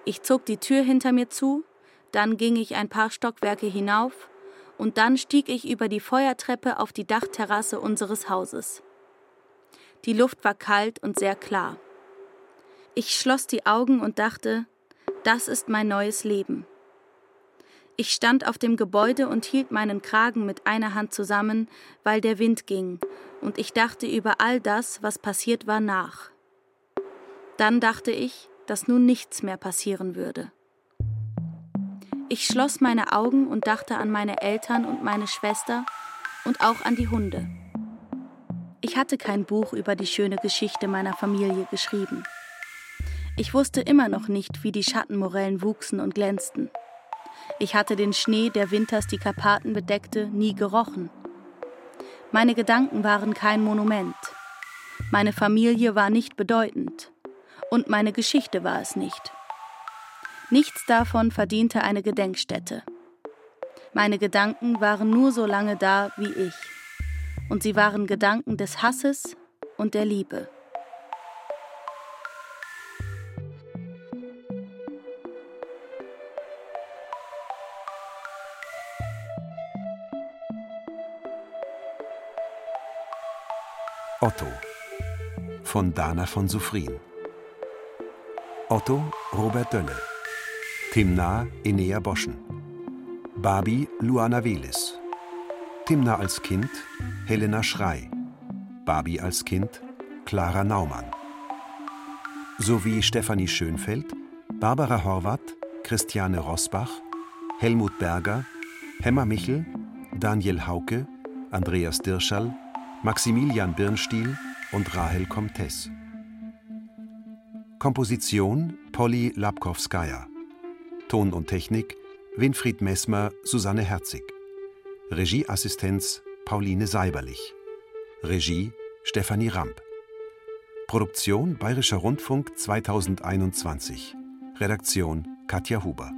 Ich zog die Tür hinter mir zu, dann ging ich ein paar Stockwerke hinauf und dann stieg ich über die Feuertreppe auf die Dachterrasse unseres Hauses. Die Luft war kalt und sehr klar. Ich schloss die Augen und dachte, das ist mein neues Leben. Ich stand auf dem Gebäude und hielt meinen Kragen mit einer Hand zusammen, weil der Wind ging, und ich dachte über all das, was passiert war, nach. Dann dachte ich, dass nun nichts mehr passieren würde. Ich schloss meine Augen und dachte an meine Eltern und meine Schwester und auch an die Hunde. Ich hatte kein Buch über die schöne Geschichte meiner Familie geschrieben. Ich wusste immer noch nicht, wie die Schattenmorellen wuchsen und glänzten. Ich hatte den Schnee, der winters die Karpaten bedeckte, nie gerochen. Meine Gedanken waren kein Monument. Meine Familie war nicht bedeutend. Und meine Geschichte war es nicht. Nichts davon verdiente eine Gedenkstätte. Meine Gedanken waren nur so lange da wie ich. Und sie waren Gedanken des Hasses und der Liebe. Otto von Dana von Suffrin. Otto Robert Dölle. Timna Enea Boschen. Babi Luana Velis. Timna als Kind Helena Schrei. Babi als Kind Clara Naumann. Sowie Stefanie Schönfeld, Barbara Horvath, Christiane Rosbach, Helmut Berger, Hemmer Michel, Daniel Hauke, Andreas Dirschall, Maximilian Birnstiel und Rahel Comtes. Komposition Polly Lapkowskaja. Ton und Technik Winfried Messmer, Susanne Herzig. Regieassistenz Pauline Seiberlich. Regie Stefanie Ramp. Produktion Bayerischer Rundfunk 2021. Redaktion Katja Huber.